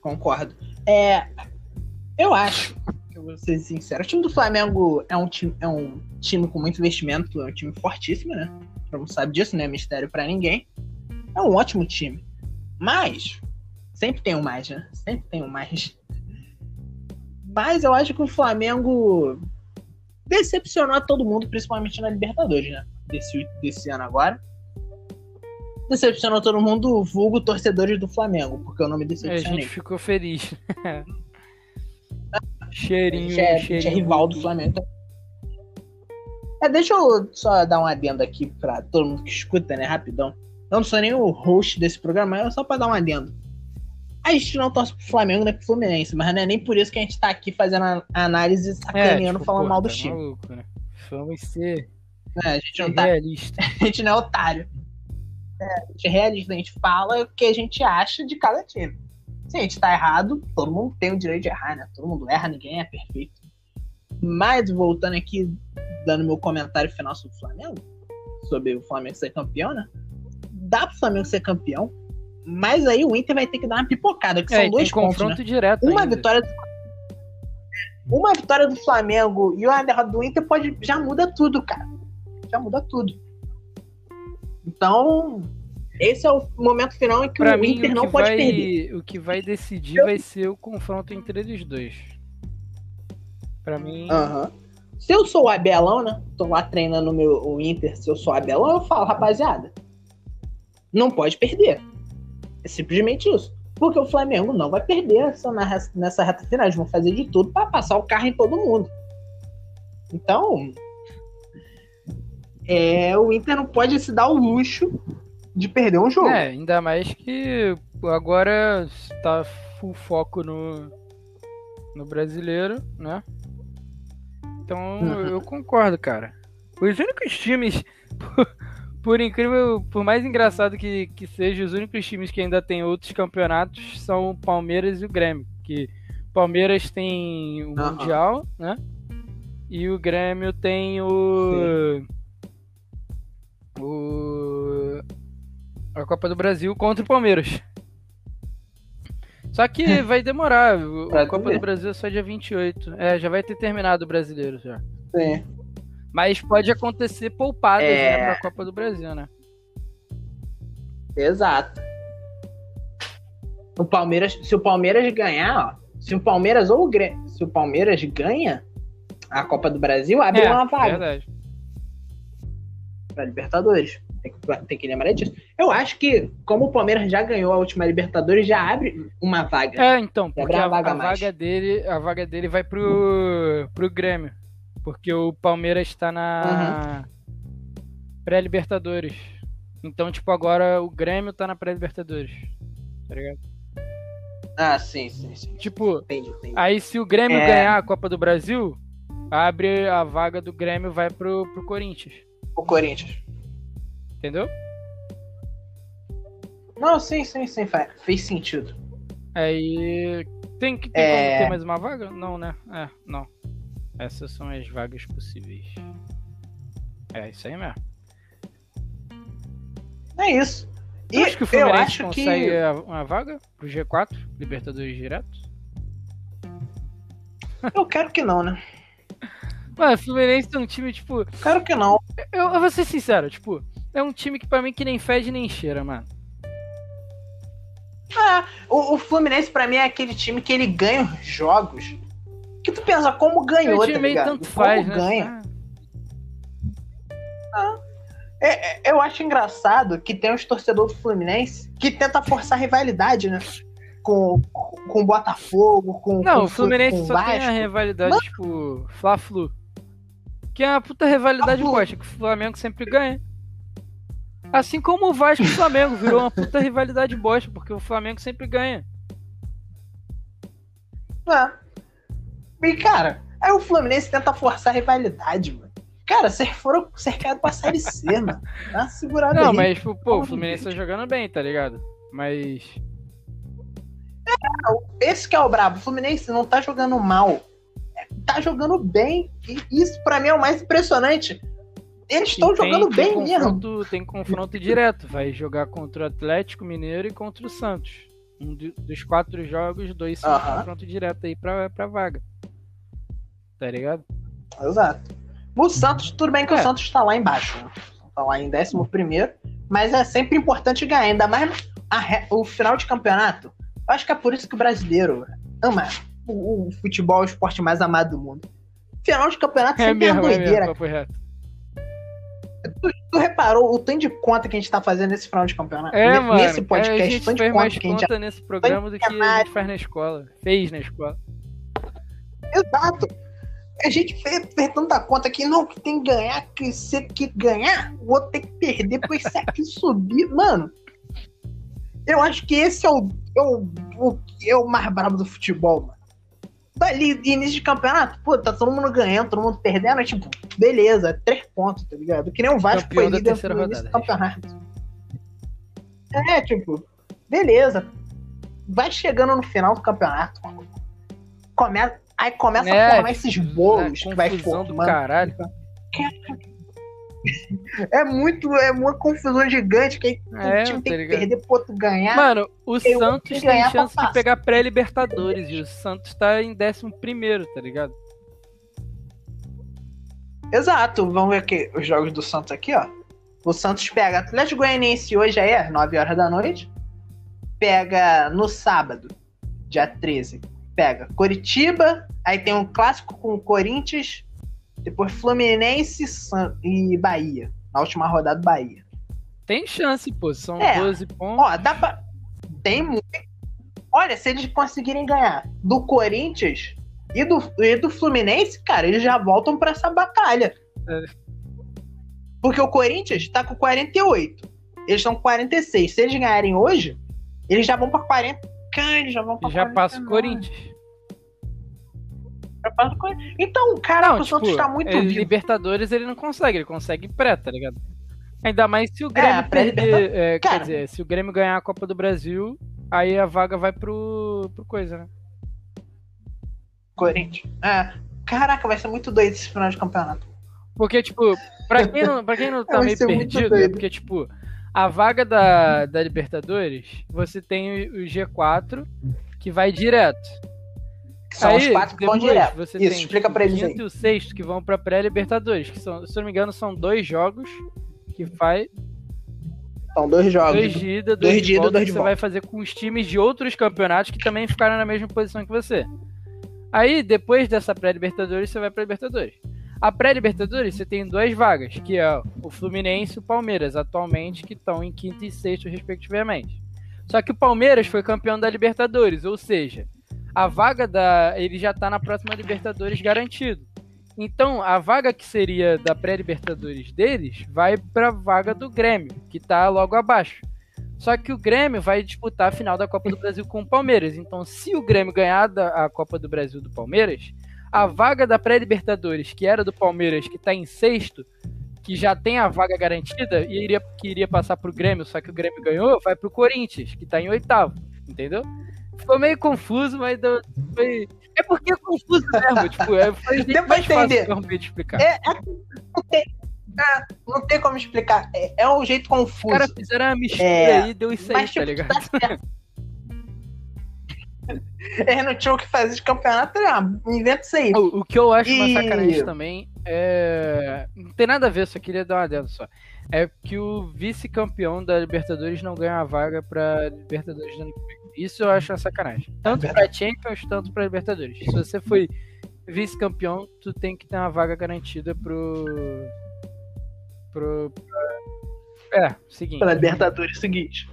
Concordo. É, eu acho, eu vou ser sincero, o time do Flamengo é um time, é um time com muito investimento, é um time fortíssimo, né? Todo mundo sabe disso, não é mistério para ninguém. É um ótimo time. Mas, sempre tem um mais, né? Sempre tem um mais. Mas eu acho que o Flamengo decepcionou a todo mundo, principalmente na Libertadores, né? Desse, desse ano agora decepcionou todo mundo, vulgo torcedores do Flamengo, porque eu não me decepcionei. É, a gente ficou feliz. cheirinho, a gente é, cheirinho. A gente é rival do Flamengo. É, deixa eu só dar um adendo aqui pra todo mundo que escuta, né, rapidão. Eu não sou nem o host desse programa, é só pra dar um adendo. A gente não torce pro Flamengo nem pro Fluminense, mas não é nem por isso que a gente tá aqui fazendo a análise sacaneando, é, tipo, falando pô, mal do tá time. Maluco, né? Vamos ser. É, a gente não tá. Realista. a gente não é otário. É, a gente é realista, a gente fala o que a gente acha de cada time. Se a gente tá errado, todo mundo tem o direito de errar, né? Todo mundo erra, ninguém é perfeito. Mas voltando aqui, dando meu comentário final sobre o Flamengo, sobre o Flamengo ser campeão, né? Dá pro Flamengo ser campeão, mas aí o Inter vai ter que dar uma pipocada, que é, são dois pontos. confronto né? direto. Uma ainda. vitória do uma vitória do Flamengo e uma derrota do Inter pode já muda tudo, cara. Já muda tudo. Então, esse é o momento final em que pra o mim, Inter o não pode vai, perder. O que vai decidir vai ser o confronto entre eles dois. Para mim. Uhum. Se eu sou o Abelão, né? Tô lá treinando o meu o Inter. Se eu sou o Abelão, eu falo, rapaziada, não pode perder. É simplesmente isso. Porque o Flamengo não vai perder essa, nessa reta final. Eles vão fazer de tudo para passar o carro em todo mundo. Então, é, o Inter não pode se dar o luxo de perder um jogo. É, ainda mais que agora está full foco no, no brasileiro, né? Então uhum. eu concordo, cara. Os únicos times, por, por, incrível, por mais engraçado que, que seja, os únicos times que ainda tem outros campeonatos são o Palmeiras e o Grêmio. Que Palmeiras tem o uhum. Mundial, né? E o Grêmio tem o. Sim o a Copa do Brasil contra o Palmeiras. Só que vai demorar. A Copa do Brasil é só dia 28. É, já vai ter terminado o brasileiro já. Sim. Mas pode acontecer poupadas é... né, pra Copa do Brasil, né? Exato. O Palmeiras, se o Palmeiras ganhar, ó, se o Palmeiras ou o Grêmio, se o Palmeiras ganha a Copa do Brasil, abre é, uma vaga. Verdade para Libertadores. Tem que, tem que lembrar disso. Eu acho que, como o Palmeiras já ganhou a última Libertadores, já abre uma vaga. É, então, porque a, vaga, a vaga, dele, a vaga dele vai pro, pro Grêmio. Porque o Palmeiras está na pré-Libertadores. Então, tipo, agora o Grêmio tá na pré-Libertadores. Tá ligado? Ah, sim, sim, sim. Tipo, Entendi, entendi. aí se o Grêmio É. ganhar a Copa do Brasil, abre a vaga do Grêmio vai pro, pro Corinthians. O Corinthians. Entendeu? Não, sim, sim, sim, faz- fez sentido. Aí. Tem que tem É. ter mais uma vaga? Não, né? É, não. Essas são as vagas possíveis. É isso aí mesmo. É isso. E Eu acho que o eu Fluminense acho consegue que. uma vaga pro G4, Libertadores direto. Eu quero que não, né? Mano, o Fluminense é um time, tipo. Quero que não. Eu, eu vou ser sincero, tipo, é um time que pra mim que nem fede nem cheira, mano. Ah, o, o Fluminense, pra mim, é aquele time que ele ganha os jogos. Que tu pensa como ganhou, tá ligado? tanto como faz, né? ganha. Ah, É, é, eu acho engraçado que tem os torcedores do Fluminense que tenta forçar rivalidade, né? Com, com o Botafogo, com, Não, com o Fluminense com só tem a Vasco. rivalidade, tipo, Fla-Flu. Que é uma puta rivalidade bosta, que o Flamengo sempre ganha. Assim como o Vasco e o Flamengo virou uma puta rivalidade bosta, porque o Flamengo sempre ganha. É. E, cara, aí o Fluminense tenta forçar a rivalidade, mano. Cara, vocês foram cercados pra Série C, mano. Dá uma segurada Não, aí. mas, tipo, pô, o Fluminense tá jogando bem, tá ligado? Mas. Esse que é o brabo. O Fluminense não tá jogando mal. É, Tá jogando bem. E isso, pra mim, é o mais impressionante. Eles estão jogando tem bem mesmo. confronto, Tem confronto direto. Vai jogar contra o Atlético Mineiro e contra o Santos. Um do- dos quatro jogos, dois são Aham. confronto direto aí pra, pra vaga. Tá ligado? Exato. O Santos, tudo bem que o É. Santos tá lá embaixo. Né? Tá lá em 11 primeiro. Mas é sempre importante ganhar. Ainda mais re- o final de campeonato. Eu acho que é por isso que o brasileiro ama o, o futebol, o esporte mais amado do mundo. Final de campeonato É sempre é, mesmo, é doideira. mesmo, Tu reparou o tanto de conta que a gente tá fazendo nesse final de campeonato? É, Ne- mano. Nesse é, a podcast, gente tanto de fez conta mais que a gente conta nesse programa do que a gente faz na escola. Fez na escola. Exato. A gente fez, fez tanta conta que não, que tem que ganhar, que se que ganhar, o outro tem que perder, depois se aqui subir. Mano, eu acho que esse é o, é o, o, é o mais brabo do futebol, mano. Dali, de início de campeonato, pô, tá todo mundo ganhando, todo mundo perdendo, é tipo, beleza, três pontos, tá ligado? Que nem o Vasco Campeão foi líder no início do campeonato. É, tipo, beleza. Vai chegando no final do campeonato, começa, aí começa É, a formar esses bolos que vai formando. caralho. É muito, é uma confusão gigante que aí É, time tá tem que ligado? perder pro outro ganhar. Mano, o Santos tem chance de pegar pré-Libertadores e o Santos tá em 11 primeiro, tá ligado? Exato, vamos ver aqui os jogos do Santos aqui, ó. O Santos pega Atlético Goianiense hoje aí, às 9 horas da noite. Pega no sábado, dia 13. Pega Coritiba, aí tem um clássico com o Corinthians, depois Fluminense e Bahia. Na última rodada, Bahia. Tem chance, pô. São É. 12 pontos. Ó, dá pra. Tem muito. Olha, se eles conseguirem ganhar do Corinthians e do, e do Fluminense, cara, eles já voltam pra essa batalha. É. Porque o Corinthians tá com 48. Eles estão com 46. Se eles ganharem hoje, eles já vão pra 40. Cara, eles já vão pra E já passa o 49. Corinthians. Passa. Então, cara, Não, o Santos tipo, tá muito ele- vivo. Libertadores ele não consegue, ele consegue pré, tá ligado? Ainda mais se o Grêmio pré-Libertadores. perder. é, quer dizer, se o Grêmio ganhar a Copa do Brasil, aí a vaga vai pro, pro coisa, né? Corinthians. É. Caraca, vai ser muito doido esse final de campeonato. Porque, tipo, pra quem não, pra quem não tá meio perdido, é porque, tipo, a vaga da, da Libertadores, você tem o G4 que vai direto. São aí, os quatro que vão direto. Você Isso, tem explica pra eles o quinto e o sexto que vão pra pré-Libertadores, que são, se eu não me engano, são dois jogos que faz São dois jogos. dois de ida, dois, dois de de ida, volta, dois que de você volta. vai fazer com os times de outros campeonatos que também ficaram na mesma posição que você. Aí, depois dessa pré-Libertadores, você vai pra Libertadores. A pré-Libertadores, você tem duas vagas, que é o Fluminense e o Palmeiras, atualmente, que estão em quinto e sexto, respectivamente. Só que o Palmeiras foi campeão da Libertadores, ou seja, a vaga da. Ele já tá na próxima Libertadores garantido. Então, a vaga que seria da pré-Libertadores deles vai pra vaga do Grêmio, que tá logo abaixo. Só que o Grêmio vai disputar a final da Copa do Brasil com o Palmeiras. Então, se o Grêmio ganhar a Copa do Brasil do Palmeiras, a vaga da pré-Libertadores, que era do Palmeiras, que tá em sexto, que já tem a vaga garantida e iria, que iria passar pro Grêmio, só que o Grêmio ganhou, vai pro Corinthians, que tá em oitavo, entendeu? Ficou meio confuso, mas deu, foi. É porque é confuso mesmo, tipo, é, foi Deu pra entender. explicar. É, é- não, tem, é, não tem como explicar. É, é um jeito Os confuso. caras fizeram uma mistura É, aí e deu isso aí, tá tipo, ligado? tá. Eles não tinham o que fazer de campeonato, né? inventa isso aí. O, o que eu acho uma E- sacanagem também é. Não tem nada a ver, só queria dar uma adendo só. É que o vice-campeão da Libertadores não ganha a vaga pra Libertadores do ano que vem. Isso eu acho uma sacanagem. Tanto pra Champions, tanto pra Libertadores. Se você foi vice-campeão, tu tem que ter uma vaga garantida pro. pro. pra- É, seguinte. Pela Libertadores seguinte.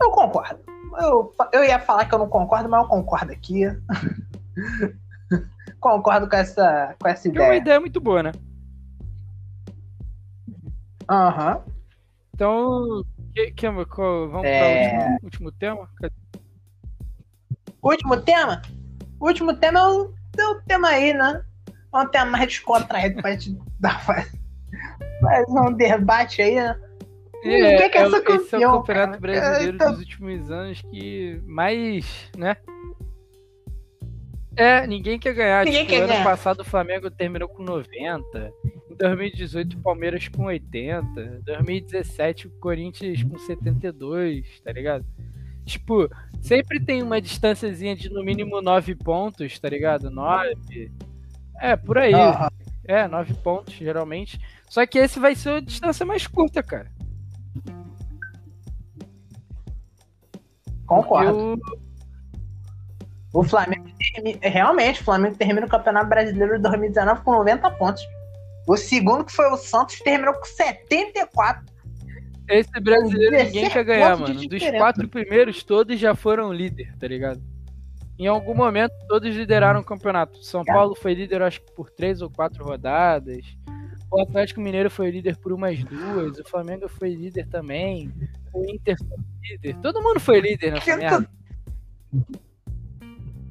Eu concordo. Eu, eu ia falar que eu não concordo, mas eu concordo aqui. concordo com essa, com essa Que é uma ideia. ideia muito boa, né? Aham. Então, que, que, vamos É. para o último, último tema? Cadê? Último tema? O último tema é o, é o tema aí, né? É um tema mais descontraído pra gente dar faz, faz um debate aí, né? Ninguém quer o- ser esse é o campeão, campeonato cara. brasileiro Então- dos últimos anos que mais, né? É, ninguém quer ganhar. Ninguém tipo, quer ano ganhar. passado o Flamengo terminou com 90. Em 2018 o Palmeiras com 80. Em 2017 o Corinthians com 72, tá ligado? Tipo, sempre tem uma distânciazinha de no mínimo 9 pontos, tá ligado? 9. É, por aí. É, 9 pontos, geralmente. Só que esse vai ser a distância mais curta, cara. Concordo. O Flamengo realmente, o Flamengo termina o Campeonato Brasileiro de 2019 com 90 pontos. O segundo, que foi o Santos, terminou com 74. Esse brasileiro ninguém 17 quer ganhar, mano. Dos quatro primeiros, todos já foram líder, tá ligado? Em algum momento, todos lideraram o campeonato. São Cara. Paulo foi líder, acho que por três ou quatro rodadas. O Atlético Mineiro foi líder por umas duas. O Flamengo foi líder também. O Inter foi líder. Todo mundo foi líder nessa merda.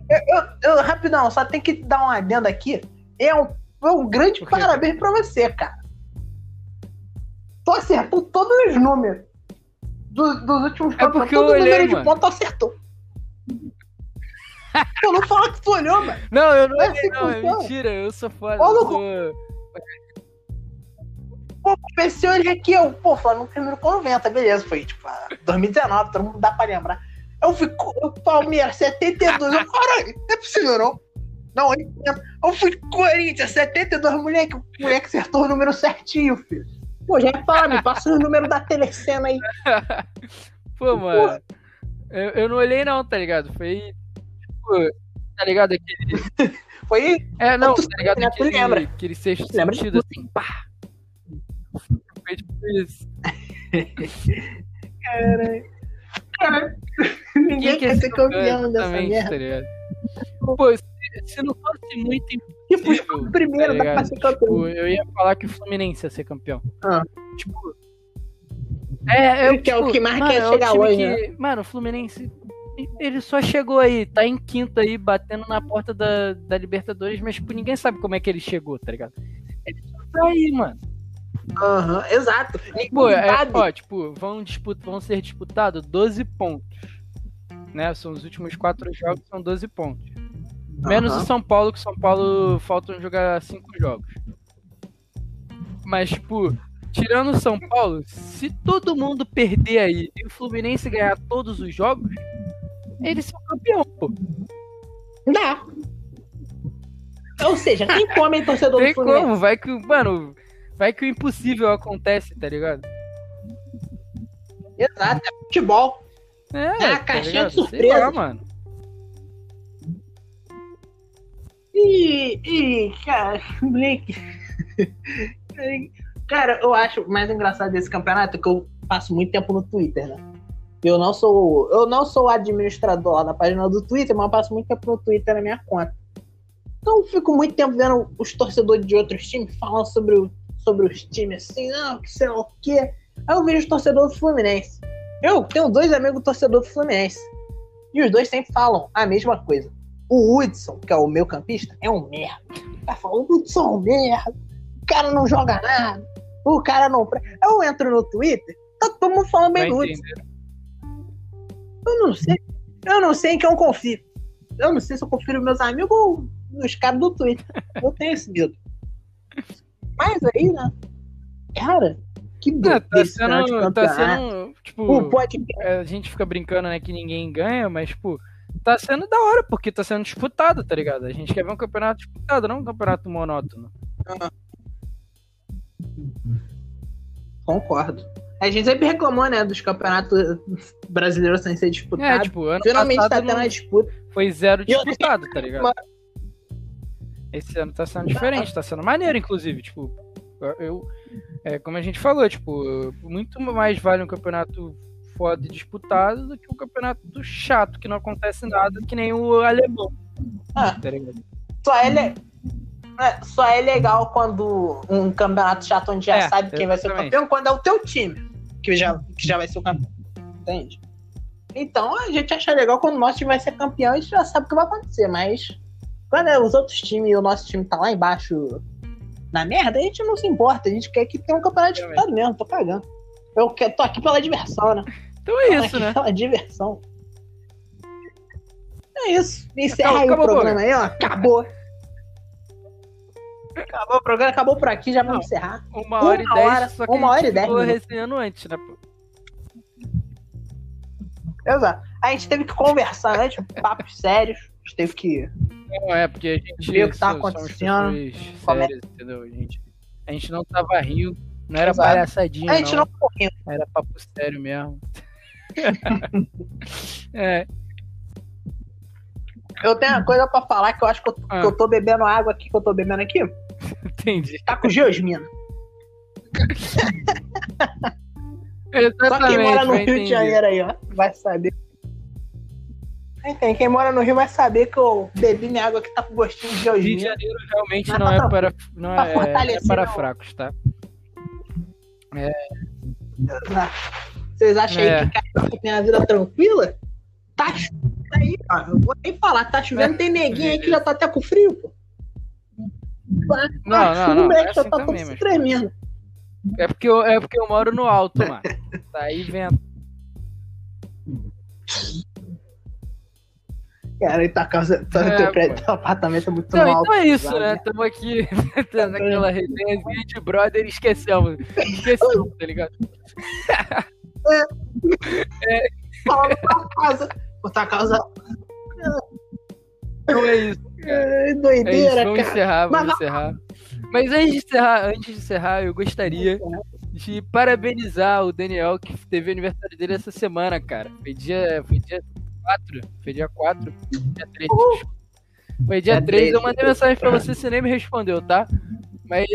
Eu, eu- eu- rapidão, só tem que dar um adendo aqui. É um, é um grande parabéns pra você, cara. Tu acertou todos os números do- dos últimos É porque eu olhei, número de mano. ponto tu acertou. Pô, não fala que tu olhou, mano. Não, eu não É olhei, não. É mentira. Eu sou foda. Ô, eu sou... Pô, pensei olhei aqui, eu, pô, o Flamengo terminou com 90, beleza, foi tipo, ah, 2019, todo mundo dá pra lembrar. Eu fico, o Palmeiras, 72, eu, caralho, não é possível não. Não, 80. Eu fui Corinthians, 72, moleque, o moleque acertou o número certinho, filho. Pô, já fala, me passa o número da telecena aí. Pô, mano. Eu, eu não olhei, não, tá ligado? Foi. Tipo, tá ligado? Aquele. Foi, É, não, Tu tá ligado? tu Aquele, lembra? aquele sexto Lembra sentido, assim, pá. Foi tipo isso. cara, ninguém quer ser campeão dessa merda. Pô, se, se não fosse muito Tipo, o primeiro tá dá pra ser campeão. Tipo, eu ia falar que o Fluminense ia ser campeão. Ah. Tipo. É, é Que é o que mais mano, quer é chegar time hoje, que- Mano, o Fluminense. Ele só chegou aí, tá em quinto aí, batendo na porta da, da Libertadores, mas tipo, ninguém sabe como é que ele chegou, tá ligado? Ele só tá aí, mano. Aham, exato. Pô, é, ó, tipo, vão, vão ser disputados 12 pontos. Né? São os últimos quatro jogos, são 12 pontos. Menos o São Paulo, que o São Paulo faltam jogar cinco jogos. Mas, tipo, tirando o São Paulo, se todo mundo perder aí e o Fluminense ganhar todos os jogos, eles são campeão, pô. Dá. Ou seja, tem como, hein, torcedor Tem do Fluminense? como, vai que, o- mano, vai que o impossível acontece, tá ligado? Exato, é futebol. É, É a tá caixinha ligado? de surpresa. lá, mano. E, e cara, Blake. Cara, eu acho mais engraçado desse campeonato que eu passo muito tempo no Twitter, né? Eu não sou, eu não sou administrador da página do Twitter, mas eu passo muito tempo no Twitter na minha conta. Então eu fico muito tempo vendo os torcedores de outros times falando sobre, o, sobre os times assim, não, que sei lá o quê. Aí eu vejo os torcedores do Fluminense. Eu tenho dois amigos torcedores do Fluminense. E os dois sempre falam a mesma coisa. O Hudson, que é o meu campista, é um merda. O cara fala, o Hudson é um merda. O cara não joga nada. O cara não. Eu entro no Twitter, tá todo mundo falando bem do Hudson. Eu não sei. Eu não sei em quem eu confio. Eu não sei se eu confiro meus amigos ou nos caras do Twitter. Eu tenho esse medo. Mas aí, né? Cara, que é, tá sendo, tá sendo, tipo, pode... a gente fica brincando, né, que ninguém ganha, mas, tipo, tá sendo da hora, porque tá sendo disputado, tá ligado? A gente quer ver um campeonato disputado, não um campeonato monótono. Concordo. A gente sempre reclamou, né, dos campeonatos brasileiros sem ser disputados. É, tipo, ano Finalmente tá tendo a disputa. Foi zero disputado, tá ligado? Esse ano tá sendo diferente, tá sendo maneiro, inclusive, tipo, eu, é, como a gente falou, tipo, muito mais vale um campeonato foda e disputado do que um campeonato chato, que não acontece nada, que nem o alemão. Ah, tá só, é, é, só é legal quando um campeonato chato onde já é, sabe quem vai ser o campeão, quando é o teu time que já, que já vai ser o campeão. Entende? Então a gente acha legal quando o nosso time vai ser campeão, a gente já sabe o que vai acontecer, mas quando é os outros times e o nosso time tá lá embaixo na merda, a gente não se importa. A gente quer que tenha um campeonato disputado mesmo, tô cagando. Eu tô aqui pela diversão, né? Então é isso, né? Pela diversão. É isso. Encerra aí o programa aí, ó. Acabou. Acabou o programa, acabou por aqui, já vamos encerrar. Uma hora uma e dez, hora, só que uma hora e dez. resenhando antes, né? Exato. A gente teve que conversar antes, papos sérios. Gente teve que não, é porque a gente viu o que tá acontecendo. Sérias, entendeu? A gente, a gente não tava rindo, não era Exato. palhaçadinha. A gente não, não correu. Era papo sério mesmo. é. Eu tenho uma coisa pra falar que eu acho que eu, ah. que eu tô bebendo água aqui, que eu tô bebendo aqui. Entendi. Tá com geosmina. Só quem mora no Rio de Janeiro aí, ó, vai saber. Tem, quem mora no Rio vai saber que eu bebi minha água que tá com gostinho de geosmina. Rio de Janeiro realmente não, é para, não é, é para não. fracos, tá? É. Vocês acham é. aí que tem a vida tranquila? Tá chovendo aí, ó. Eu vou nem falar, tá chovendo, é. tem neguinho aí que já tá até com frio, pô. Não, não, não. É assim tá também, mas... tremendo. É porque, eu, é porque eu moro no alto, mano. Tá aí vento. Cara, ele tá causa, tá é, teu, prédio, teu apartamento é muito então, alto. Então é isso, né? Estamos aqui naquela resenha de brother e esquecemos. Esquecemos, tá ligado? É. é. Fala pra casa. Botar a casa. Então é isso. É, doideira, é isso. Vamos cara. encerrar, vamos Mas, encerrar. Mas antes de encerrar, antes de encerrar, eu gostaria de parabenizar o Daniel, que teve aniversário dele essa semana, cara. Foi dia, foi dia 4. Foi dia 4. Dia 3. Uh! Foi dia 3. Eu mandei mensagem pra você, você nem me respondeu, tá? Mas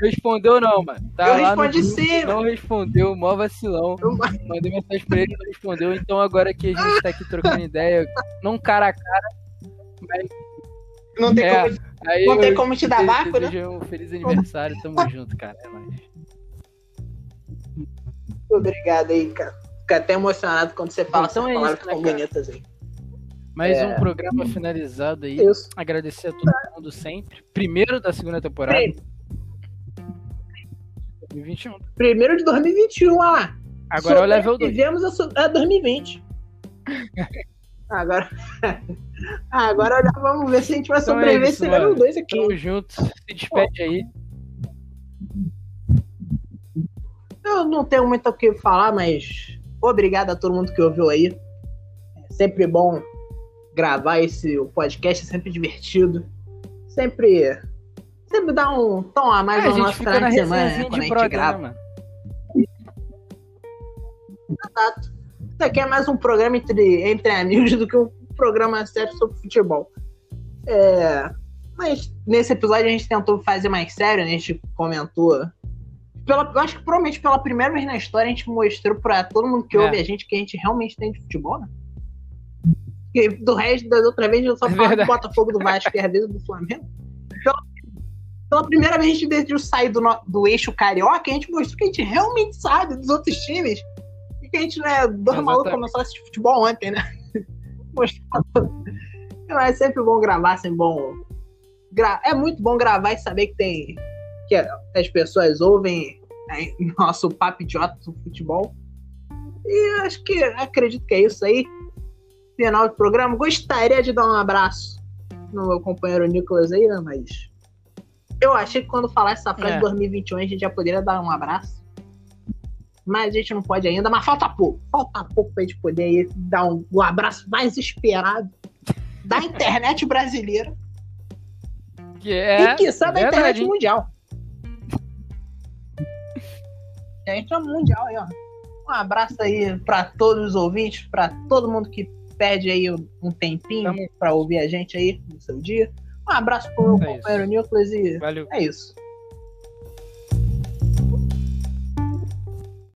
respondeu não, mano. Tá eu respondi sim. Não respondeu, mó vacilão. Mandei mensagem pra ele, não respondeu. Então agora que a gente tá aqui trocando ideia, não cara a cara, mas. Não tem, é, como, aí não tem como te dar vácuo, né? Um feliz aniversário, tamo junto, cara. É nóis. Obrigado aí, cara fica até emocionado quando você fala então essas é palavras isso, né, bonitas aí. Mais é... um programa finalizado aí. Isso. Agradecer a todo mundo sempre. Primeiro da segunda temporada. Sim. 2021. Primeiro de 2021, olha lá. Agora é o level 2. Vivemos a, a 2020. Agora. Agora vamos ver se a gente vai então é sobreviver é esse level 2 aqui. Tamo junto. Se despede aí. Eu não tenho muito o que falar, mas Obrigado a todo mundo que ouviu aí. É sempre bom gravar esse podcast, é sempre divertido. Sempre. Sempre dá um tom a mais é, no nosso final de semana, né, quando a gente né, grava. Exato. Isso aqui é mais um programa entre, entre amigos do que um programa sério sobre futebol. É, mas nesse episódio a gente tentou fazer mais sério, né? A gente comentou pela, eu acho que provavelmente pela primeira vez na história a gente mostrou pra todo mundo que é. ouve a gente que a gente realmente tem de futebol, né? Porque do resto, das outras vezes, eu só É falo do verdade. Botafogo do Vasco e às vezes do Flamengo. Pela, pela primeira vez a gente decidiu sair do, do eixo carioca, a gente mostrou que a gente realmente sabe dos outros times. E que a gente não é dois malucos começou a assistir futebol ontem, né? Então, É sempre bom gravar, sempre bom. gra- É muito bom gravar e saber que tem. que as pessoas ouvem né, nosso papo idiota do futebol. E acho que acredito que é isso aí. Final do programa. Gostaria de dar um abraço no meu companheiro Nicolas aí, né? Mas eu achei que quando falar essa frase É. de 2021 a gente já poderia dar um abraço. Mas a gente não pode ainda, mas falta pouco. Falta pouco pra gente poder aí dar um, o abraço mais esperado da internet brasileira Que é. e que sabe da internet mundial. Gente é mundial aí, ó. Um abraço aí pra todos os ouvintes, pra todo mundo que perde aí um tempinho pra ouvir a gente aí no seu dia. Um abraço pro meu É isso. companheiro Nicolas e Valeu. é isso.